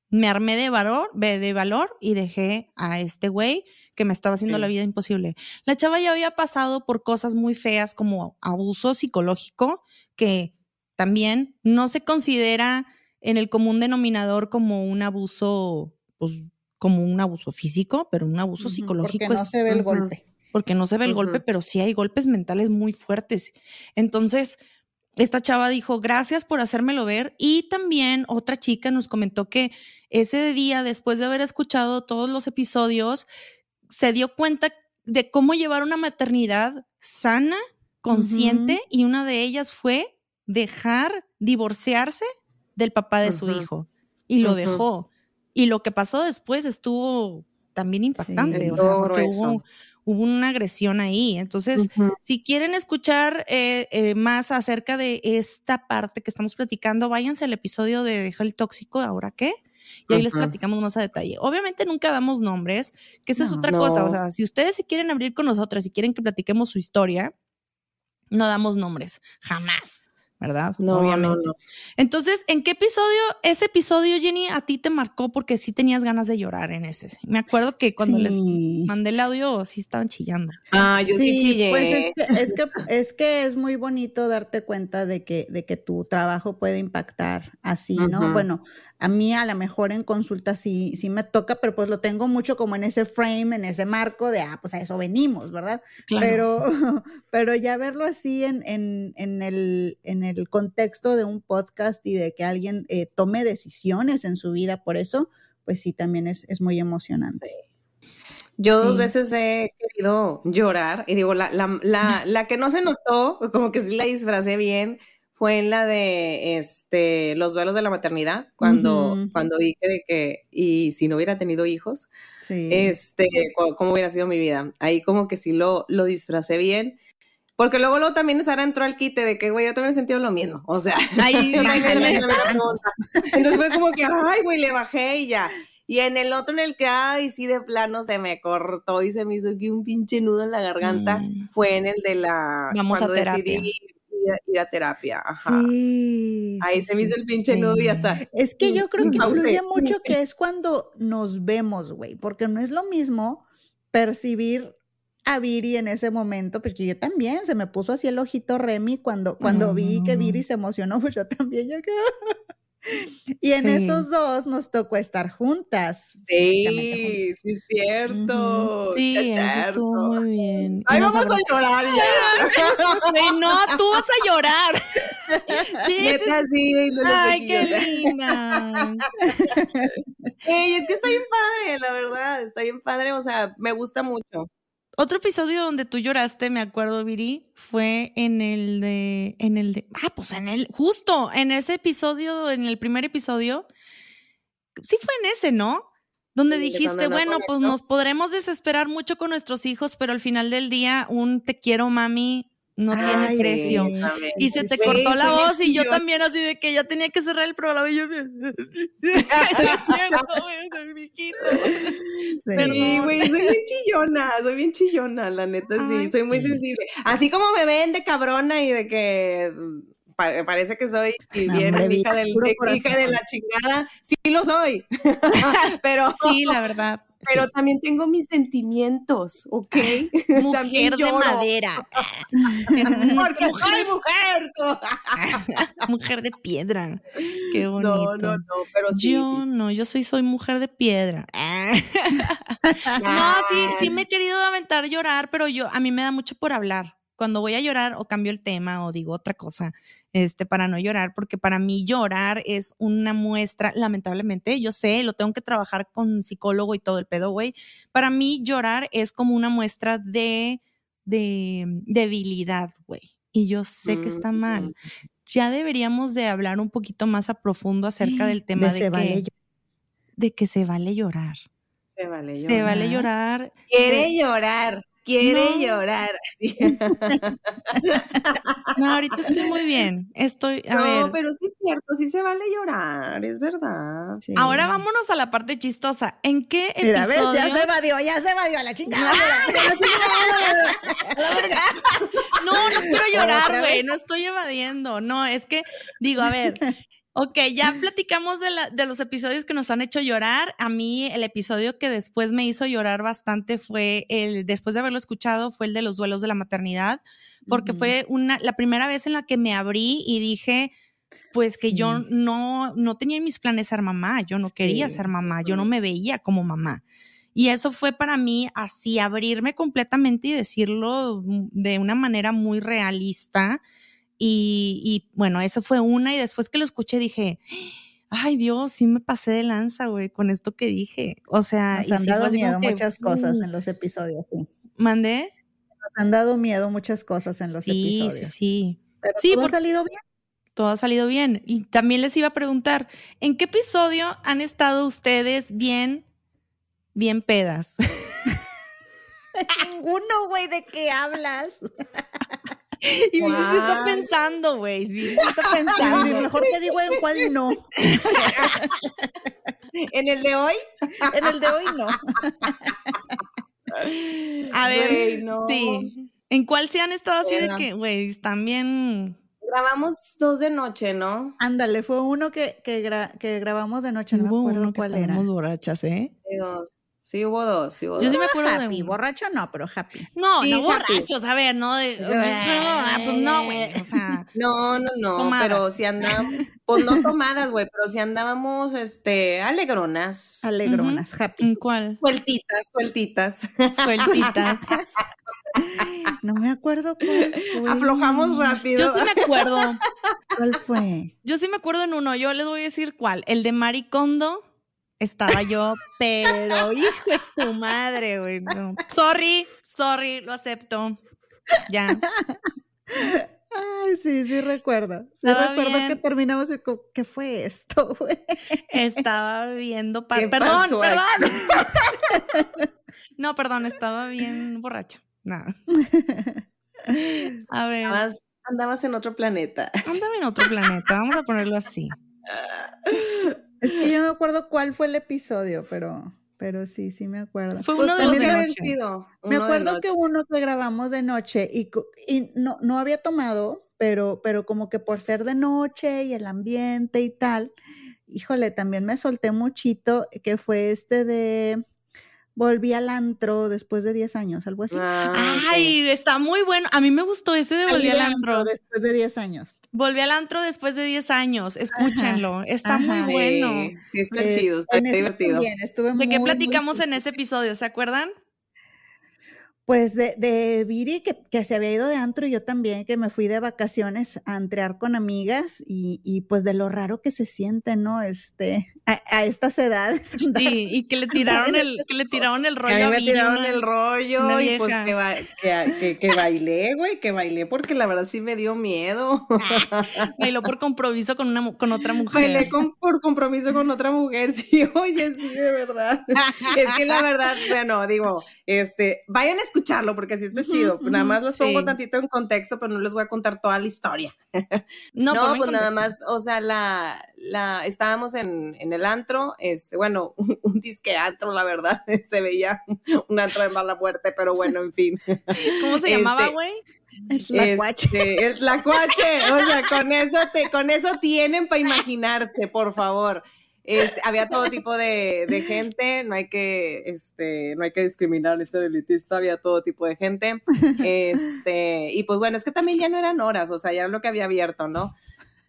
me armé de valor, de de valor y dejé a este güey que me estaba haciendo Sí. la vida imposible. La chava ya había pasado por cosas muy feas como abuso psicológico, que también no se considera en el común denominador como un abuso, pues como un abuso físico, pero un abuso psicológico Porque no es se ve el golpe. porque no se ve el golpe, pero sí hay golpes mentales muy fuertes. Entonces, esta chava dijo, gracias por hacérmelo ver. Y también otra chica nos comentó que ese día, después de haber escuchado todos los episodios, se dio cuenta de cómo llevar una maternidad sana, consciente, y una de ellas fue dejar divorciarse del papá de su hijo. Y lo dejó. Y lo que pasó después estuvo también impactante. Sí. o sea, porque hubo, hubo una agresión ahí. Entonces, si quieren escuchar eh, eh, más acerca de esta parte que estamos platicando, váyanse al episodio de Deja el tóxico, ¿ahora qué? Y ahí les platicamos más a detalle. Obviamente nunca damos nombres, que esa es No. otra cosa. O sea, si ustedes se quieren abrir con nosotras y quieren que platiquemos su historia, no damos nombres, jamás, ¿verdad? No, Obviamente. no, no. Entonces, ¿en qué episodio, ese episodio, Jenny, a ti te marcó porque sí tenías ganas de llorar en ese? Me acuerdo que cuando les Sí. mandé el audio, sí estaban chillando. Ah, yo sí, chillé. Pues es que, es que es que es muy bonito darte cuenta de que, de que tu trabajo puede impactar así, ¿no? Bueno, a mí a lo mejor en consulta sí, sí me toca, pero pues lo tengo mucho como en ese frame, en ese marco de, ah, pues a eso venimos, ¿verdad? Pero, pero ya verlo así en, en, en, el, en el contexto de un podcast y de que alguien eh, tome decisiones en su vida por eso, pues sí, también es, es muy emocionante. Yo dos Sí. veces he querido llorar y digo, la, la, la, la que no se notó, como que sí la disfracé bien, fue en la de este los duelos de la maternidad, cuando, cuando dije de que, y si no hubiera tenido hijos, Sí. este, cómo hubiera sido mi vida. Ahí como que sí lo, lo disfracé bien, Porque luego, luego también Sara entró al quite de que, güey, yo también he sentido lo mismo. O sea, Ahí. Entonces fue como que, ay, güey, le bajé y ya. Y en el otro en el que, ay, sí, de plano se me cortó y se me hizo aquí un pinche nudo en la garganta, Mm. fue en el de la... Vamos a cuando terapia. decidí ir a, ir a terapia. Ajá. Sí. Ahí sí, se me hizo sí. el pinche nudo y hasta... Es que yo creo que influye mucho que es cuando nos vemos, güey, porque no es lo mismo percibir a Viri en ese momento, porque yo también se me puso así el ojito Remy cuando, cuando vi que Viri se emocionó, pues yo también ya que... Y en Sí. esos dos nos tocó estar juntas. Sí, juntas. sí es cierto. Sí, estuvo muy bien. Ay, vamos a llorar ya. Güey, no, tú vas a llorar. Sí, Neta, sí, Ay, qué linda. Ey, es que está bien padre, la verdad, está bien padre, o sea, me gusta mucho. Otro episodio donde tú lloraste, me acuerdo, Viri, fue en el de, en el de, ah, pues en el, justo en ese episodio, en el primer episodio, sí fue en ese, ¿no? Donde Sí, dijiste, bueno, pues nos podremos desesperar mucho con nuestros hijos, pero al final del día, un te quiero, mami, no Ay, tiene precio. Y se te cortó la voz y yo también así de que ya tenía que cerrar el programa y yo Sí, es cierto, güey, soy viejito. Sí. Güey, soy bien chillona, soy bien chillona, la neta, sí, Ay, soy muy sí. sensible. Así como me ven de cabrona y de que mm, pa- parece que soy y bien hija, del, hija de la chingada, sí lo soy, pero, Sí, la verdad. Pero también tengo mis sentimientos, ¿ok? Mujer también de madera. Porque mujer, soy mujer. mujer de piedra. Qué bonito. No, no, no, pero sí, yo sí. no, yo soy, soy mujer de piedra. no, sí, sí me he querido aventar llorar, pero yo, a mí me da mucho por hablar. Cuando voy a llorar o cambio el tema o digo otra cosa, este, para no llorar, porque para mí llorar es una muestra, lamentablemente, yo sé, lo tengo que trabajar con psicólogo y todo el pedo, güey. Para mí llorar es como una muestra de, de debilidad, güey. Y yo sé que está mal. Ya deberíamos de hablar un poquito más a profundo acerca del tema De que, vale de que se vale llorar. Se vale llorar. Se vale llorar. Quiere llorar, quiere No. llorar. Sí. No, ahorita estoy muy bien. Estoy, a no, ver. pero sí es cierto, sí se vale llorar, es verdad. Sí. Ahora vámonos a la parte chistosa. ¿En qué Mira, ves, episodio? ya se evadió, ya se evadió a la chingada. No, no quiero llorar, ¿Otra güey. No estoy evadiendo. No, es que digo, a ver. Ok, ya platicamos de, la- de los episodios que nos han hecho llorar. A mí el episodio que después me hizo llorar bastante fue el, después de haberlo escuchado, fue el de los duelos de la maternidad, porque fue una, la primera vez en la que me abrí y dije, pues que yo no, no tenía en mis planes ser mamá, yo no quería ser mamá, yo no me veía como mamá. Y eso fue para mí así abrirme completamente y decirlo de una manera muy realista. Y, y, bueno, eso fue una. Y después que lo escuché dije, ay Dios, sí me pasé de lanza, güey, con esto que dije. O sea, Nos han dado miedo que, muchas cosas uh, en los episodios. sí. ¿Mandé? Nos han dado miedo muchas cosas en los Sí, sí, episodios. sí. Pero Sí, todo ha salido bien. Todo ha salido bien. Y también les iba a preguntar, ¿en qué episodio han estado ustedes bien, bien pedas? Ninguno, güey, ¿de qué hablas? Y Viri sí está pensando, güey. Viri sí está pensando. mejor te digo en cuál no. En el de hoy, En el de hoy no. A ver, no. sí. ¿En cuál se han estado así de que, güey, bien? grabamos dos de noche, ¿no? Ándale, fue uno que, que, gra- que grabamos de noche, no me Hubo acuerdo uno que cuál era. estábamos borrachas, ¿eh? Dos. Sí, hubo dos, sí hubo Yo sí me acuerdo de Happy, uno. borracho no, pero happy. No, Sí, no happy. borrachos, a ver, no de. Pues no, güey. O sea, No, no, no, Tomadas. pero si andábamos, pues no tomadas, güey, pero si andábamos, este, alegronas. Alegronas, happy. ¿en cuál? Sueltitas, sueltitas. Sueltitas. No me acuerdo cuál fue. Aflojamos rápido. Yo sí me acuerdo. ¿Cuál fue? Yo sí me acuerdo en uno. Yo les voy a decir cuál. El de Maricondo. Estaba yo, pero hijo es tu madre, güey. no. Sorry, sorry, lo acepto. Ya. Ay, sí, sí recuerdo. Sí Estaba recuerdo bien. que terminamos y como, ¿qué fue esto, güey? Estaba viendo. pa- ¿Qué perdón, pasó aquí? perdón. no, perdón, estaba bien borracha. Nada. A ver, Andabas, andabas en otro planeta. ándame en otro planeta, vamos a ponerlo así. Es que yo no me acuerdo cuál fue el episodio, pero, pero sí, sí me acuerdo. Fue Pues uno de los sido Me acuerdo que uno que grabamos de noche y, y no, no había tomado, pero, pero como que por ser de noche y el ambiente y tal, híjole, también me solté muchito, que fue este de Volví al antro después de 10 años, algo así. Ah, sí. Ay, está muy bueno. A mí me gustó ese de Volví al antro. después de 10 años. Volví al antro después de 10 años. Escúchenlo. Está muy bueno. Sí, sí, está Eh, chido, está en divertido. también estuve ¿De qué muy platicamos en ese episodio? ¿Se acuerdan? Pues de, de Viri, que, que se había ido de antro, y yo también, que me fui de vacaciones a entrear con amigas, y, y pues de lo raro que se siente, ¿no? Este, a, a estas edades. andar- Sí, y que le tiraron el, que le tiraron el Que rollo a mí a me Viri, tiraron una- el rollo y pues que, ba- que, que- que bailé, güey, que bailé porque la verdad sí me dio miedo. bailó por compromiso con una mu- con otra mujer. Bailé con, por compromiso con otra mujer, sí, oye, sí, de verdad. es que la verdad, bueno, digo, este, vayan a escucharlo porque así está chido. Nada más les pongo Sí. tantito en contexto, pero no les voy a contar toda la historia. No, pues nada más, o sea, la, la, estábamos en, en el antro, este, bueno, un, un disque antro, la verdad, se veía un antro de mala muerte, pero bueno, en fin. ¿Cómo se llamaba, este, güey? La cuache. Este, el tlacuache, o sea, con eso te, con eso tienen para imaginarse, por favor. Este, había todo tipo de, de gente, no hay que, este, no hay que discriminar, ni ser elitista, había todo tipo de gente. Este, y pues bueno, es que también ya no eran horas, o sea, ya era lo que había abierto, ¿no?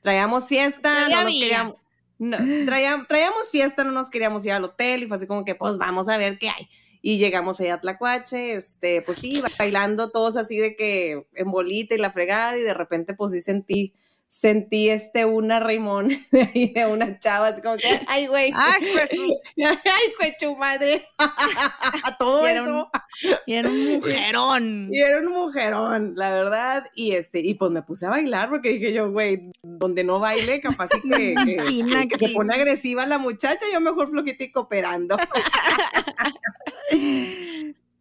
Traíamos fiesta, ¿Qué no nos queríamos, no, traíamos, traíamos fiesta, no nos queríamos ir al hotel, y fue así como que, pues vamos a ver qué hay. Y llegamos allá a Tlacuache, este, pues sí, bailando todos así de que en bolita y la fregada, y de repente pues sí sentí, sentí este una Raimón de una chava, así como que, ay, güey, Ay, güey, chu madre, todo Y era un- eso. y era un mujerón. Y era un mujerón, la verdad, y este, y pues me puse a bailar porque dije yo, güey, donde no baile, capaz y que, que- que se pone agresiva la muchacha, yo mejor floquita y cooperando.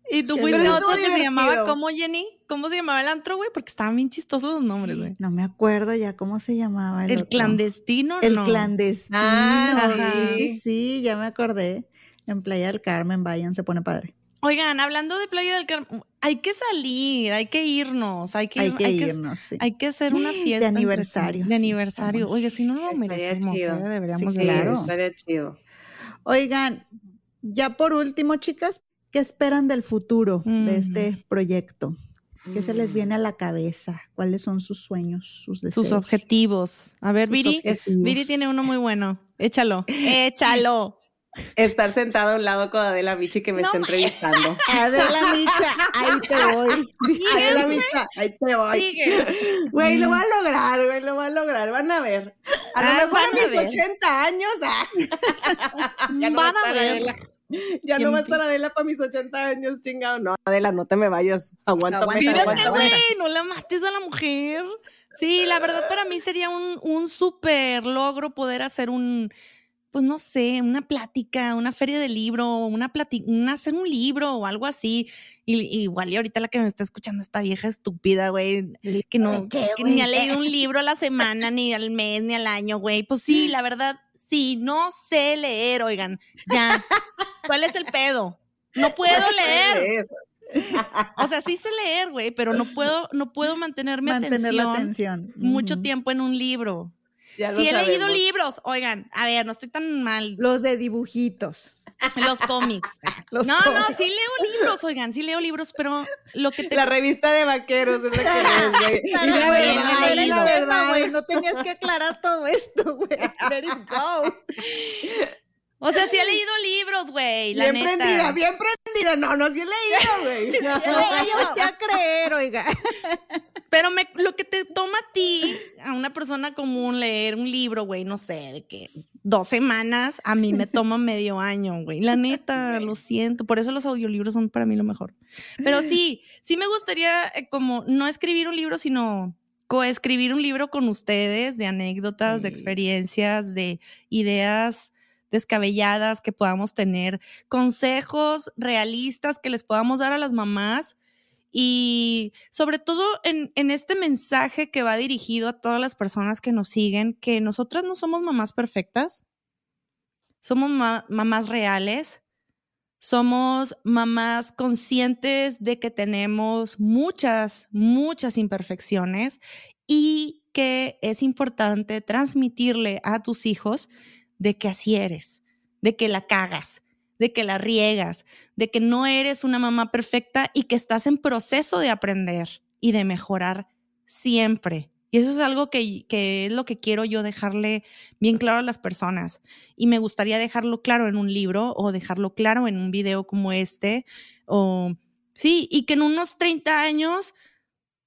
Y tú fuiste a otro que se llamaba. ¿cómo, Jenny? ¿Cómo se llamaba el antro, güey? Porque estaban bien chistosos los nombres, güey. No me acuerdo ya cómo se llamaba el, El, otro. clandestino, El no. clandestino. Ah, sí, sí. sí, ya me acordé. En Playa del Carmen, vayan, se pone padre. Oigan, hablando de Playa del Carmen, hay que salir, hay que irnos, hay que, Hay que irnos, sí. hay que hacer una fiesta. entre aniversario. De sí, aniversario. vamos. Oye, si no lo Estaría merecemos, chido. ¿eh? deberíamos Sí, de claro. hacerlo. estaría chido. Oigan, ya por último, chicas, ¿qué esperan del futuro de este Mm. proyecto? ¿Qué se les viene a la cabeza? ¿Cuáles son sus sueños, sus deseos? Sus objetivos. A ver, sus Viri. objetivos? Viri tiene uno muy bueno. Échalo. Échalo. Estar sentado a un lado con Adela Michi que me está entrevistando. Adela Micha, ahí te voy. Adela Micha, ahí te voy. Güey, lo va a lograr, güey, lo va a lograr, van a ver. A lo Ah, mejor a van a mis ver. 80 años, ah. ya no Van va a a estar ver. Adela. Ya no va a estar Adela para mis 80 años, chingado. No, Adela, no te me vayas. Aguanta, aguanta, güey, no la mates a la mujer. Sí, la verdad para mí sería un, un súper logro poder hacer un, pues no sé, una plática, una feria de libro, una una, hacer un libro o algo así. Y, y igual y ahorita la que me está escuchando esta vieja estúpida, güey, que no, qué, que ni ha leído un libro a la semana, ni al mes, ni al año, güey. Pues sí, la verdad, sí, no sé leer, oigan, ya. ¿Cuál es el pedo? No puedo leer. O sea, sí sé leer, güey, pero no puedo, no puedo mantener mi Mantener la atención atención. mucho tiempo en un libro. Ya Sí he leído libros, oigan, a ver, no estoy tan mal. Los de dibujitos. Los cómics. Los no, no, sí leo libros, oigan, sí leo libros, pero lo que te La revista de vaqueros es la que es, güey. La verdad, güey. No tenías que aclarar todo esto, güey. Let it go. O sea, sí he leído libros, güey, Bien neta. prendida, bien prendida. No, no, sí he leído, güey. No vaya usted a creer, oiga. Pero me, lo que te toma a ti, a una persona común, leer un libro, güey, no sé, de que dos semanas, a mí me toma medio año, güey. La neta, lo siento. Por eso los audiolibros son para mí lo mejor. Pero sí, sí me gustaría eh, como no escribir un libro, sino coescribir un libro con ustedes de anécdotas, de experiencias, de ideas descabelladas que podamos tener, consejos realistas que les podamos dar a las mamás Y sobre todo en, este mensaje que va dirigido a todas las personas que nos siguen, que nosotras no somos mamás perfectas, somos ma- mamás reales, somos mamás conscientes de que tenemos muchas, muchas imperfecciones y que es importante transmitirle a tus hijos de que así eres, de que la cagas, de que la riegas, de que no eres una mamá perfecta y que estás en proceso de aprender y de mejorar siempre. Y eso es algo que, que es lo que quiero yo dejarle bien claro a las personas. Y me gustaría dejarlo claro en un libro o dejarlo claro en un video como este. O sí, y que en unos 30 años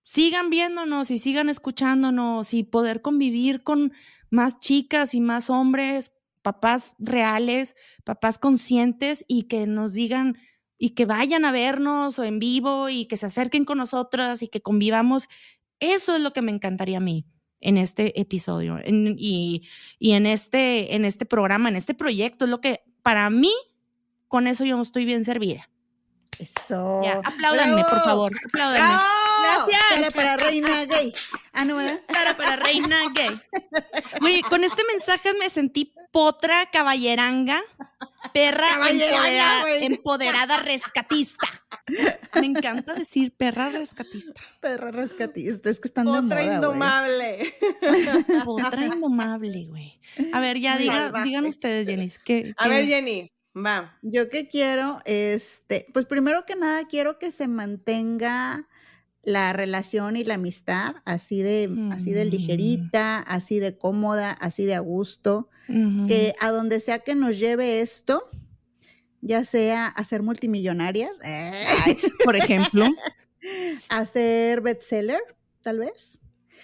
sigan viéndonos y sigan escuchándonos y poder convivir con más chicas y más hombres, papás reales, papás conscientes y que nos digan y que vayan a vernos o en vivo y que se acerquen con nosotras y que convivamos. Eso es lo que me encantaría a mí en este episodio en- y, y en, este, en este programa, en este proyecto. Es lo que para mí, con eso yo estoy bien servida. Eso. Ya, apláudanme, por favor. Apláudanme. ¡Bravo! Para, para reina gay. Ah, no, ¿verdad? Para, para reina gay. Güey, con este mensaje me sentí potra caballeranga, perra Caballeranga, empodera- güey. empoderada rescatista. Me encanta decir perra rescatista. Perra rescatista. Es que están de Otra moda, güey. indomable. Potra indomable, güey. A ver, ya diga- digan ustedes, Jenny. ¿qué, A qué- ver, Jenny, va. Yo que quiero, este, pues primero que nada quiero que se mantenga la relación y la amistad así de, así de Mm. ligerita, así de cómoda, así de a gusto, que a donde sea que nos lleve esto, ya sea a ser multimillonarias, eh, por ejemplo, a ser bestseller, tal vez,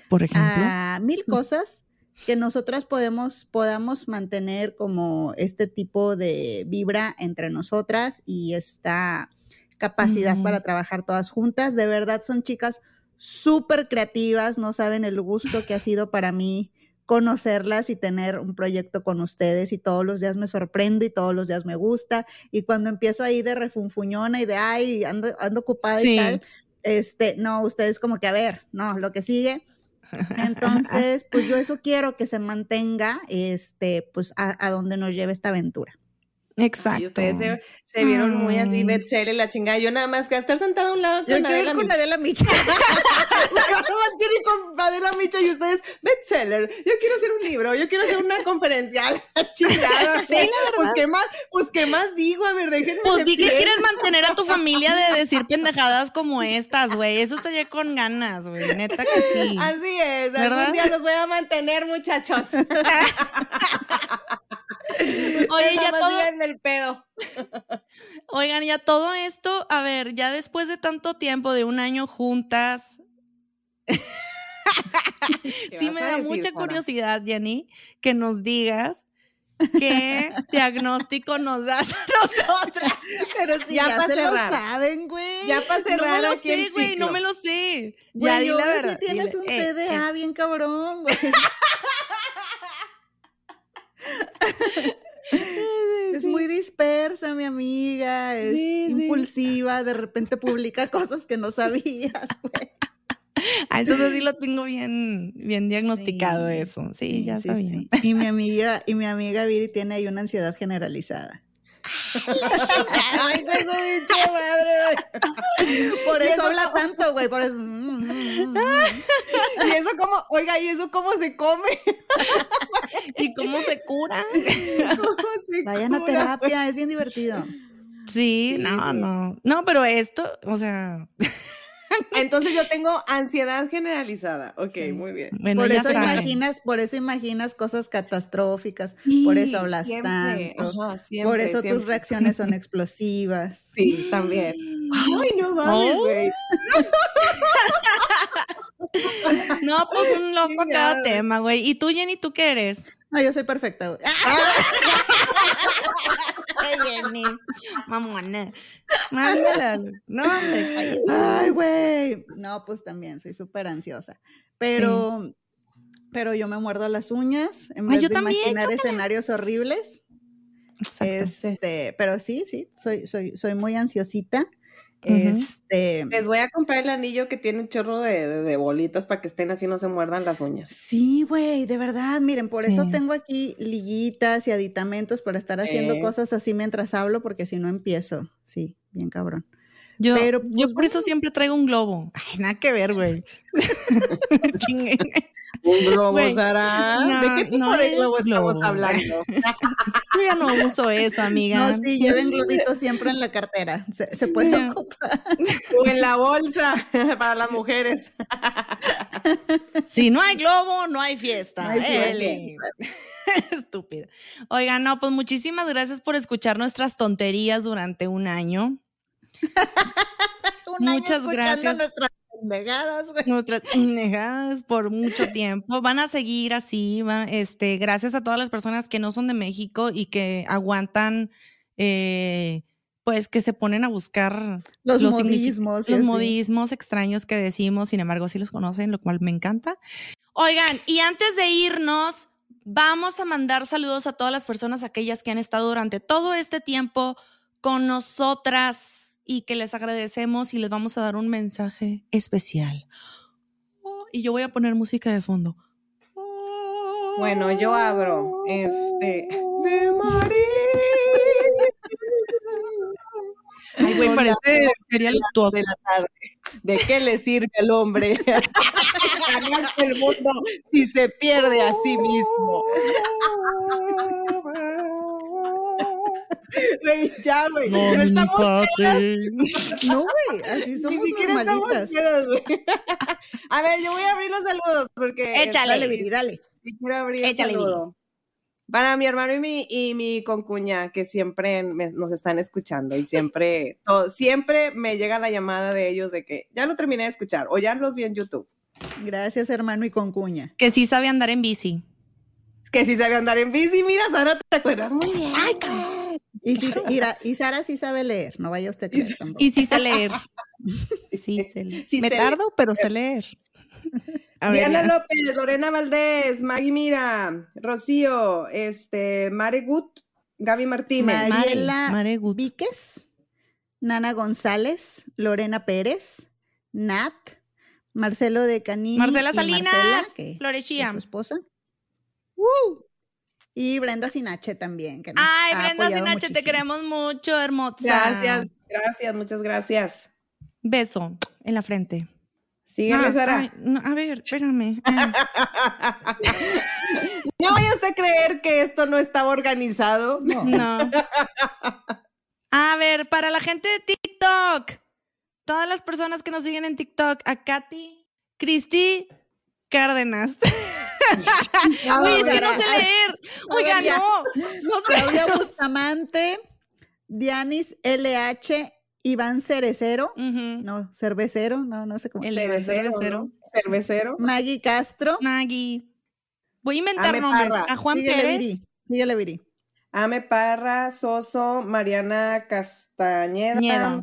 por ejemplo. a mil cosas que nosotras podemos, podamos mantener como este tipo de vibra entre nosotras y esta capacidad para trabajar todas juntas. De verdad son chicas súper creativas, no saben el gusto que ha sido para mí conocerlas y tener un proyecto con ustedes y todos los días me sorprendo y todos los días me gusta y cuando empiezo ahí de refunfuñona y de ay, ando, ando ocupada Sí. y tal, este, no, ustedes como que a ver, no, lo que sigue entonces, pues yo eso quiero que se mantenga, este, pues a, a donde nos lleve esta aventura. Exacto. Y ustedes se, se vieron muy así, Ay. bestseller y la chingada. Yo nada más que estar sentada a un lado Yo con quiero ir Adela con. Adela Micha. Yo nada más quiero ir con Adela Micha y ustedes bestseller. Yo quiero hacer un libro, yo quiero hacer una conferencia. Chingada. Sí, la Pues qué más, pues qué más digo, a ver, déjenme. Pues di que quieres mantener a tu familia de decir pendejadas como estas, güey. Eso estaría con ganas, güey. Neta que sí. Así es, ¿Verdad? algún día los voy a mantener, muchachos. Oye, ya todo, díganme el pedo. oigan, ya todo esto, a ver, ya después de tanto tiempo, de un año juntas, ¿Qué sí me da decir, mucha Juana? curiosidad, Jenny, que nos digas qué diagnóstico nos das a nosotras. Pero si Ya ya, se cerrar. lo saben, güey. Ya para No me cerrar lo sé, güey, no me lo sé. Güey, Ya, di yo la veo verdad, si tienes dile. un Eh, TDA eh. bien cabrón, güey. Es muy dispersa, mi amiga, es Sí, sí. impulsiva, de repente publica cosas que no sabías, güey. Ah, entonces sí lo tengo bien, bien diagnosticado eso. Sí, ya sabía. sí. Y mi amiga, y mi amiga Viri tiene ahí una ansiedad generalizada. Ay, su pinche madre. Por eso eso habla tanto, güey, por eso. mm, mm, mm. Y eso como, oiga, ¿y eso cómo se come? ¿Y cómo se cura? ¿Cómo se Vayan a cura? terapia, es bien divertido. Sí, no, no. No, pero esto, o sea, Entonces yo tengo ansiedad generalizada. Ok, Sí. muy bien. bueno, por eso saben. imaginas, por eso imaginas cosas catastróficas, por eso hablas siempre, tanto, ajá, siempre, por eso siempre. tus reacciones son explosivas. Sí, también. Ay, no mames, Oh. güey. No, pues un loco a cada tema, güey. ¿Y tú, Jenny, tú qué eres? No, yo soy perfecta, güey. Ay, Jenny. Mamona. Mándala. No, hombre. Ay, güey. No, pues también soy súper ansiosa. Pero, pero yo me muerdo las uñas en Ay, vez yo de también, imaginar chócala. escenarios horribles. Exacto. Este, pero sí, sí, soy, soy, soy muy ansiosita. Este, Les voy a comprar el anillo que tiene un chorro de, de- de bolitas para que estén así, no se muerdan las uñas. sí, güey, de verdad, miren, por eso tengo aquí liguitas y aditamentos para estar haciendo Eh. cosas así mientras hablo, porque si no empiezo. Sí, bien cabrón. Yo, Pero, yo pues, por eso siempre traigo un globo. Ay, nada que ver, güey. ¿Un globo, Güey, Sara? no, ¿De qué tipo no de es globo estamos globo. hablando? Yo ya no uso eso, amiga. No, sí, lleven globitos siempre en la cartera. Se, se puede ocupar. O en la bolsa para las mujeres. Si no hay globo, no hay fiesta. No hay. Estúpida. Oigan, no, pues muchísimas gracias por escuchar nuestras tonterías durante un año. Un año Muchas escuchando gracias. nuestras pendejadas, güey. Nuestras negadas por mucho tiempo. Van a seguir así. van- este, gracias a todas las personas que no son de México y que aguantan, eh, pues que se ponen a buscar Los, modismos. los modismos extraños que decimos, sin embargo, sí los conocen, lo cual me encanta. Oigan, y antes de irnos, vamos a mandar saludos a todas las personas, aquellas que han estado durante todo este tiempo con nosotras y que les agradecemos y les vamos a dar un mensaje especial. Oh, y yo voy a poner música de fondo. Bueno, yo abro. Este. Me morí. Ay, güey, parece las sería de la tarde. ¿De qué le sirve al hombre ganarse el mundo si se pierde a sí mismo? Güey, ya, güey. No, estamos No, güey, así ni somos siquiera estamos normalitas. pedas, güey. A ver, yo voy a abrir los saludos porque Échale. Dale, Viri, dale. Sí, quiero abrir el Échale, saludo. Para mi hermano y mi, y mi concuña, que siempre me- nos están escuchando y siempre, todo- siempre me llega la llamada de ellos de que ya lo terminé de escuchar o ya los vi en YouTube. Gracias, hermano y concuña. Que sí sabe andar en bici. Que si sabe andar en bici, mira, Sara, ¿te acuerdas? Muy bien. Ay, Y, sí, mira, y Sara sí sabe leer, no vaya usted tampoco. Y sí sé leer. Sí sé leer. Sí Me sé tardo, pero sé leer. A Diana. López, Lorena Valdés, Maggie Mira, Rocío, este, Mare Gut, Gaby Martínez. Mariela Mare Gut. Víquez, Nana González, Lorena Pérez, Nat, Marcelo de Canini. Marcela y Salinas, Marcela, Florechía. su esposa. ¡Woo! Y Brenda Sinache también. Que nos Ay, ha Brenda Sinache, te queremos mucho, hermosa. Gracias, gracias, muchas gracias. Beso en la frente. Sígueme, Ah, Sara. ay, no, a ver, espérame. Ah, No vaya usted a creer que esto no estaba organizado. No. no. A ver, para la gente de TikTok, todas las personas que nos siguen en TikTok, a Katy, Cristi, Cárdenas. Uy, es que no sé leer. Oiga, no, no sé. Claudia Bustamante, Dianis LH, Iván Cerecero, no, cervecero, no, no sé cómo. El cervecero, cervecero. ¿no? Cervecero. Maggie Castro. Maggie. Voy a inventar Ame nombres. Parra. A Juan síguele, Pérez. Viri, síguele, Viri. Ame Parra, Soso, Mariana Castañeda. Ñeda.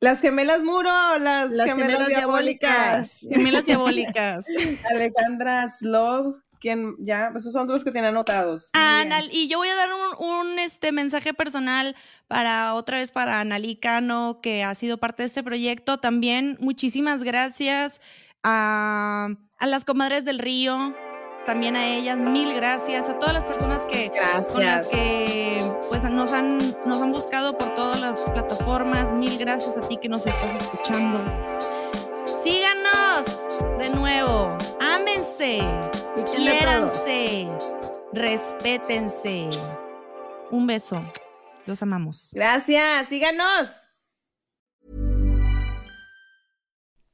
Las gemelas Muro, las, Las gemelas, gemelas diabólicas. diabólicas. Gemelas diabólicas. Alejandra Slov, quien ya, esos son los que tienen anotados. Anal, y yo voy a dar un, un, este mensaje personal para otra vez para Analí Cano, que ha sido parte de este proyecto. También muchísimas gracias a, a las comadres del río, también a ellas, mil gracias, a todas las personas que con las que pues nos han, nos han buscado por todas las plataformas. Mil gracias a ti que nos estás escuchando. Síganos de nuevo. Ámense. Quiéranse. Respétense. Un beso. Los amamos. Gracias, síganos.